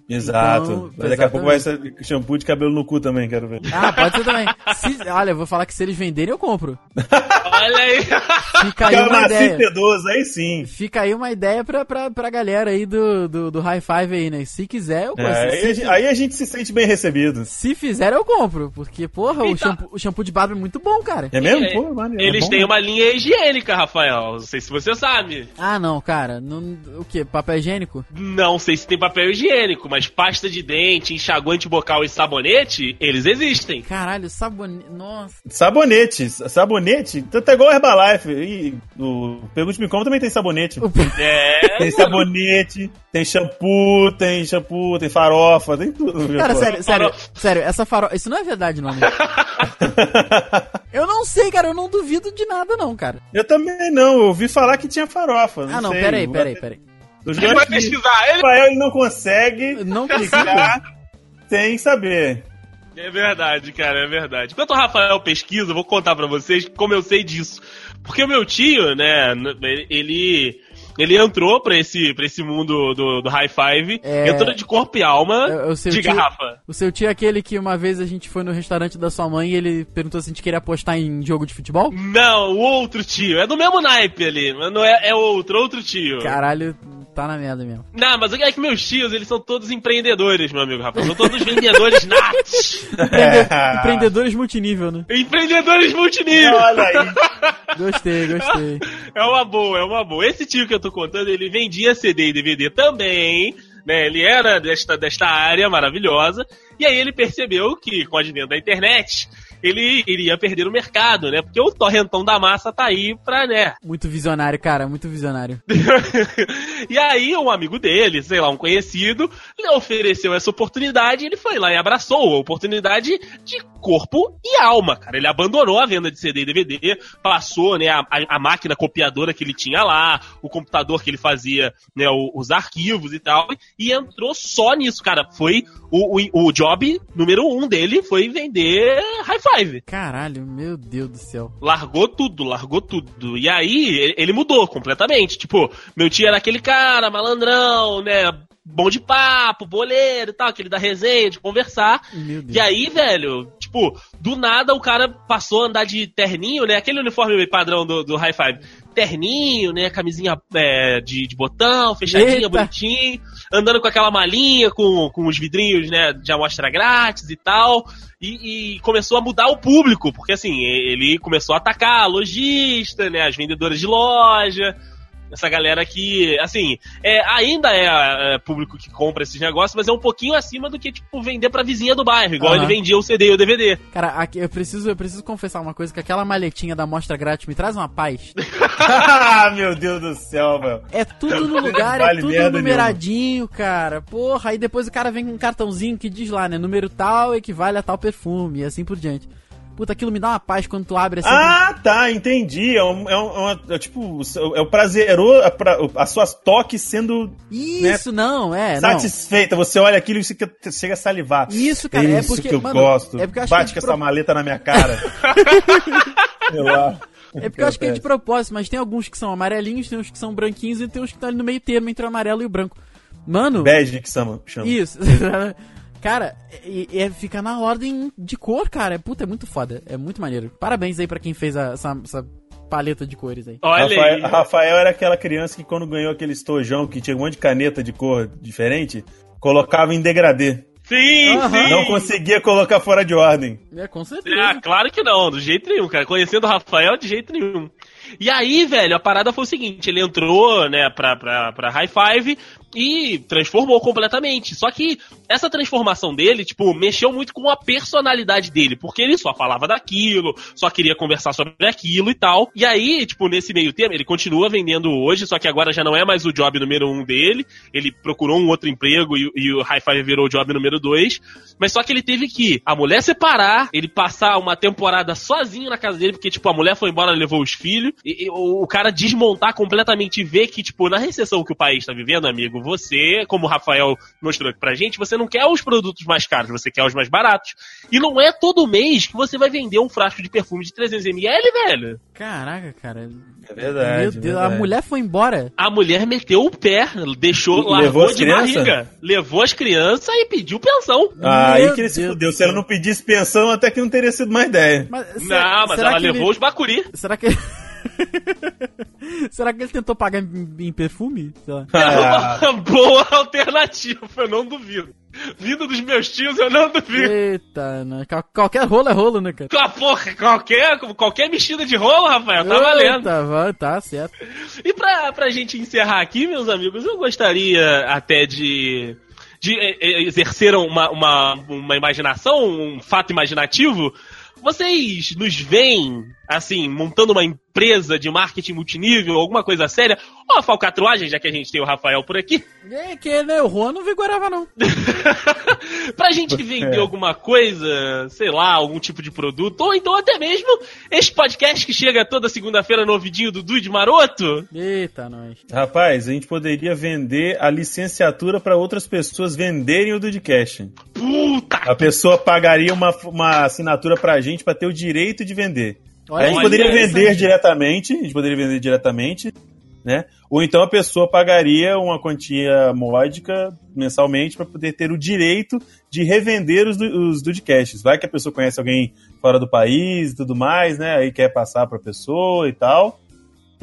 Exato. Então, Mas daqui a pouco vai ser shampoo de cabelo no cu também, quero ver. Ah, pode ser também. Se- olha, eu vou falar que se eles venderem eu compro. Olha aí. Fica aí uma ideia. sedoso, aí sim. Fica aí uma ideia pra, pra, pra galera aí do, do, do High Five aí, né? Se quiser, eu É, compro. aí, a se, gente- aí a gente se sente bem recebido. se fizer, eu compro. Porque, porra, o, shampoo, o shampoo de barba é muito bom, cara. É mesmo? É, Pô, Eles é bom têm uma linha higiênica, Rafael. Não sei se você sabe. Ah, não, cara. Não, o que? Papel higiênico? Não sei se tem papel higiênico, mas pasta de dente, enxaguante bucal e sabonete, eles existem. Caralho, sabonete. Nossa. Sabonete. Sabonete? Tanto é igual Herbalife. E o Pergunte-me Como também tem sabonete. É. Tem sabonete, tem shampoo, tem shampoo, tem farofa, tem tudo. Cara, sério, sério, sério, essa farofa. Isso não é verdade, não? (laughs) Eu não sei, cara, eu não duvido de nada, não, cara. Eu também não, eu ouvi falar que tinha farofa. Não ah, não, sei. peraí, peraí, peraí. Os Ele vai pesquisar. Ele... Rafael ele não consegue Não ficar sem saber. É verdade, cara, é verdade. Enquanto o Rafael pesquisa, eu vou contar pra vocês como eu sei disso. Porque o meu tio, né, ele. Ele entrou pra esse, pra esse mundo do, do high five, É. entrou de corpo e alma É, o seu de tio- garrafa. O seu tio é aquele que uma vez a gente foi no restaurante da sua mãe e ele perguntou se a gente queria apostar em jogo de futebol? Não, o outro tio. É do mesmo naipe ali, mas não é, é outro, outro tio. Caralho, tá na merda mesmo. Não, mas é que meus tios, eles são todos empreendedores, meu amigo Rafael. São todos vendedores (laughs) natos. Empreende- É. Empreendedores multinível, né? Empreendedores multinível. Olha aí. Gostei, gostei. É uma boa, é uma boa. Esse tio que eu tô contando, ele vendia CD e DVD também, né? Ele era desta, desta área maravilhosa. E aí ele percebeu que, com o advento da internet, ele iria perder o mercado, né? Porque o torrentão da massa tá aí pra, né? Muito visionário, cara, muito visionário. (laughs) e aí um amigo dele, sei lá, um conhecido, lhe ofereceu essa oportunidade e ele foi lá e abraçou a oportunidade de corpo e alma, cara. Ele abandonou a venda de CD e DVD, passou, né, a, a- a máquina copiadora que ele tinha lá, o computador que ele fazia, né, o- os arquivos e tal, e entrou só nisso, cara. Foi o, o, o job número um dele, foi vender High Five. Caralho, meu Deus do céu. Largou tudo, largou tudo. E aí, ele- mudou completamente. Tipo, meu tio era aquele cara, malandrão, né? Bom de papo, boleiro e tal, aquele da resenha, de conversar. Meu Deus. E aí, velho, tipo, tipo, do nada o cara passou a andar de terninho, né? Aquele uniforme padrão do, do High Five. Terninho, né? Camisinha é, de, de botão, fechadinha, Eita. bonitinho. Andando com aquela malinha, com, com os vidrinhos, né? De amostra grátis e tal. E, e começou a mudar o público, porque assim, ele começou a atacar lojista, né? As vendedoras de loja. Essa galera que, assim, é, ainda é, é, público que compra esses negócios, mas é um pouquinho acima do que, tipo, vender pra vizinha do bairro, igual Aham. ele vendia o CD e o DVD. Cara, aqui, eu preciso, eu preciso confessar uma coisa, que aquela malhetinha da mostra grátis me traz uma paz. (laughs) Ah, Meu Deus do céu, meu. É tudo no (laughs) lugar, é Vale tudo merda numeradinho, cara. Porra, aí depois o cara vem com um cartãozinho que diz lá, né? Número tal equivale a tal perfume, e assim por diante. Puta, aquilo me dá uma paz quando tu abre assim. Ah, tá, entendi. É, um, é, um, é uma- é tipo, é o prazeroso, a, pra- as suas toques sendo Isso, não, é, não. satisfeita. Você olha aquilo e você chega a salivar. Isso, cara, é isso porque, que eu mano, gosto. é porque eu acho Bate que com pro- essa maleta na minha cara. (laughs) Sei lá. É porque eu acho que é de propósito, mas tem alguns que são amarelinhos, tem uns que são branquinhos e tem uns que estão ali no meio termo entre o amarelo e o branco. Mano, Bege que chama. isso. (laughs) cara, e, e fica na ordem de cor, cara. É, puta, é muito foda. É muito maneiro. Parabéns aí pra quem fez a- essa, essa paleta de cores aí. Olha Rafael, aí. Rafael era aquela criança que quando ganhou aquele estojão que tinha um monte de caneta de cor diferente, colocava em degradê. Sim, Aham. sim. Não conseguia colocar fora de ordem. É, com certeza. Ah, claro que não, do jeito nenhum, cara. Conhecendo o Rafael, de jeito nenhum. E aí, velho, a parada foi o seguinte: ele entrou, né, pra, pra, pra High Five e transformou completamente. Só que essa transformação dele, tipo, mexeu muito com a personalidade dele, porque ele só falava daquilo, só queria conversar sobre aquilo e tal. E aí, tipo, nesse meio termo, ele continua vendendo hoje, só que agora já não é mais o job número um dele. Ele procurou um outro emprego e, e o High Five virou o job número dois. Mas só que ele teve que a mulher separar, ele passar uma temporada sozinho na casa dele, porque, tipo, a mulher foi embora, levou os filhos, e, e o, cara desmontar completamente e ver que, tipo, na recessão que o país tá vivendo, amigo, você, como o Rafael mostrou aqui pra gente, você não quer os produtos mais caros, você quer os mais baratos. E não é todo mês que você vai vender um frasco de perfume de 300ml, velho. Caraca, cara. É verdade. Meu Deus, a verdade. mulher foi embora. A mulher meteu o pé, deixou, E largou de crianças? barriga. Levou as crianças e pediu pensão. Ah, aí Meu que ele se Deus fudeu. Se ela não pedisse pensão, até que não teria sido uma ideia. Mas, se- Não, mas será ela levou ele- os bacuri. Será que (laughs) Será que ele tentou pagar em, em perfume? Sei lá. Ah, (laughs) Boa alternativa, eu não duvido. Vindo dos meus tios, eu não duvido. Eita, né? Qual- qualquer rolo é rolo, né, cara? Ah, porra, qualquer, qualquer mexida de rolo, Rafael, tá valendo. Vai, tá certo. E pra, pra gente encerrar aqui, meus amigos, eu gostaria até de, de exercer uma, uma, uma imaginação, um fato imaginativo. Vocês nos veem, assim, montando uma empresa de marketing multinível, alguma coisa séria? Ou a falcatruagem, já que a gente tem o Rafael por aqui? É que, né, o Juan não vigorava, não. (laughs) pra gente vender alguma coisa, sei lá, algum tipo de produto, ou então até mesmo este podcast que chega toda segunda-feira no ouvidinho do Dude Maroto. Eita, nós. Rapaz, a gente poderia vender a licenciatura para outras pessoas venderem o Dudcast. Puta A pessoa pagaria uma, uma assinatura pra gente pra ter o direito de vender. Olha a gente poderia vender diretamente, a gente poderia vender diretamente, né? Ou então a pessoa pagaria uma quantia módica mensalmente para poder ter o direito de revender os, os Dudcasts. Vai que a pessoa conhece alguém fora do país e tudo mais, né? Aí quer passar pra pessoa e tal.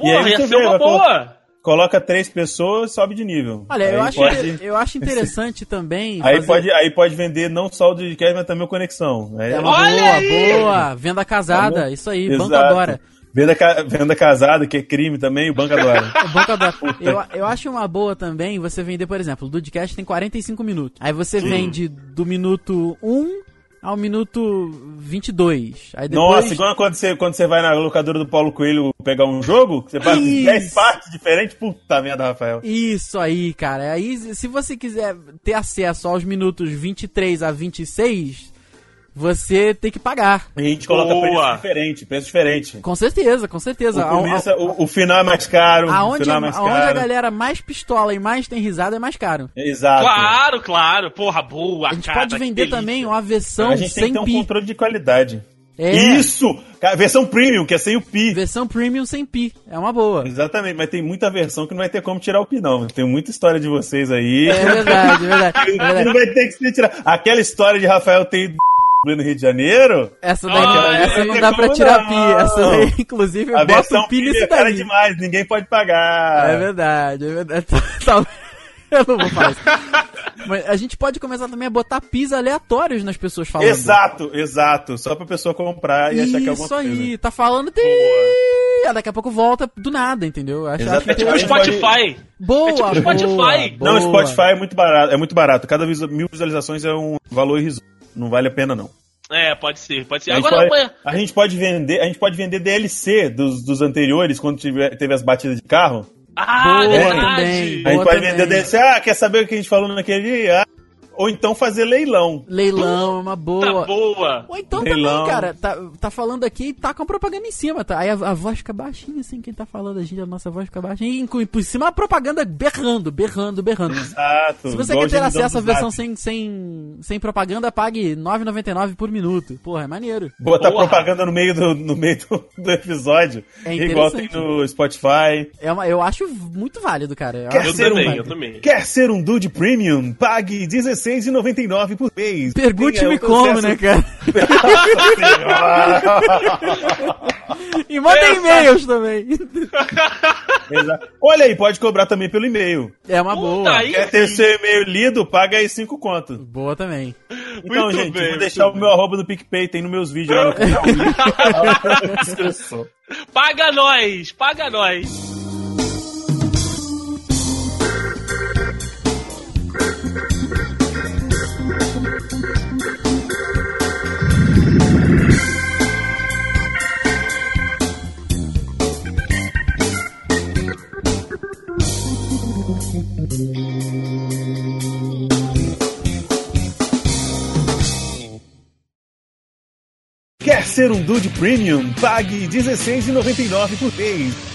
E aí Porra, ia ser vê, uma boa. Coloca três pessoas, sobe de nível. Olha, aí eu acho, pode, eu acho interessante (laughs) também. aí, fazer- pode, aí pode vender não só o Dudcast, mas também o Conexão. Aí É uma Olha boa, aí! boa. Venda casada, isso aí, banco Exato. adora. Venda, ca- venda casada, que é crime também, o banco adora. (laughs) O banco adora. Eu, eu acho uma boa também você vender, por exemplo, o Dudcast tem 45 minutos. Aí você vende do minuto 1 ao minuto 22. Aí depois... Nossa, igual quando você, quando você vai na locadora do Paulo Coelho pegar um jogo, você faz Isso. 10 partes diferentes, puta merda, Rafael. Isso aí, cara. Aí, se você quiser ter acesso aos minutos 23 a 26, você tem que pagar. E a gente coloca Boa. preço diferente, preço diferente. Com certeza, com certeza. O, A- começo- a- o, o final é mais caro, o Aonde, final é mais aonde a caro. galera mais pistola e mais tem risada é mais caro. Exato. Claro, claro. Porra, boa, A gente cara, pode vender também uma versão a gente tem sem que ter um pi. controle de qualidade. É, Isso! Versão premium, que é sem o pi. versão premium sem pi. É uma boa. Exatamente, mas tem muita versão que não vai ter como tirar o pi, não. Tem muita história de vocês aí. É verdade, é verdade. É (laughs) que verdade. não vai ter que se tirar. Aquela história de Rafael ter ido no Rio de Janeiro, Essa daí, Ah, essa eu não não dá pra tirar não. pi. Essa daí, (laughs) inclusive, eu a boto versão o pi nisso é daí. demais, ninguém pode pagar. É verdade, é verdade. (laughs) (laughs) Eu não vou falar isso. Mas a gente pode começar também a botar pis aleatórios nas pessoas falando. Exato, exato. Só pra pessoa comprar e achar que é alguma Isso coisa. aí, tá falando. Ti... Ah, Daqui a pouco volta do nada, entendeu? Acho, Exato, acho é tipo O. Spotify. Boa, é tipo Spotify. boa, Não, o boa. Spotify é muito barato. É muito barato. Cada mil visualizações é um valor irrisório. Não vale a pena, não. É, pode ser, pode ser. A gente, Agora, pode, amanhã. a gente pode vender, a gente pode vender DLC dos, dos anteriores, quando tiver, teve as batidas de carro. Ah, Boa verdade. também. A gente Boa pode também. vender DLC. Ah, quer saber o que a gente falou naquele dia? Ah, ou então fazer leilão. Leilão é uma boa. Tá boa. Ou então Leilão. também, cara, tá, tá falando aqui e tá com propaganda em cima, tá? Aí a, a voz fica baixinha, assim, quem tá falando, a gente, a nossa voz fica baixinha. E por cima a propaganda berrando, berrando, berrando. Exato. Se você quer ter acesso à versão sem, sem, sem propaganda, pague R$ 9,99 por minuto. Porra, é maneiro. Botar Porra. propaganda no meio do, no meio do, do episódio. É igual tem no Spotify. É uma, eu acho muito válido, cara. Eu Quer ser um- também, válido. eu também. Quer ser um Dude Premium? Pague R$16,99 por mês. Pergunte-me o como, né, cara? (laughs) E manda Essa- e-mails também. Exato. Olha aí, pode cobrar também pelo e-mail. É uma Puta, boa. aí Quer ter sim. seu e-mail lido? Paga aí 5 conto. Boa também. Então, Muito gente, bem, vou deixar o meu arroba do PicPay, tem nos meus vídeos lá no canal. (laughs) (laughs) Paga nós, paga nós. Quer ser um Dude Premium? Pague R$16,99 por mês.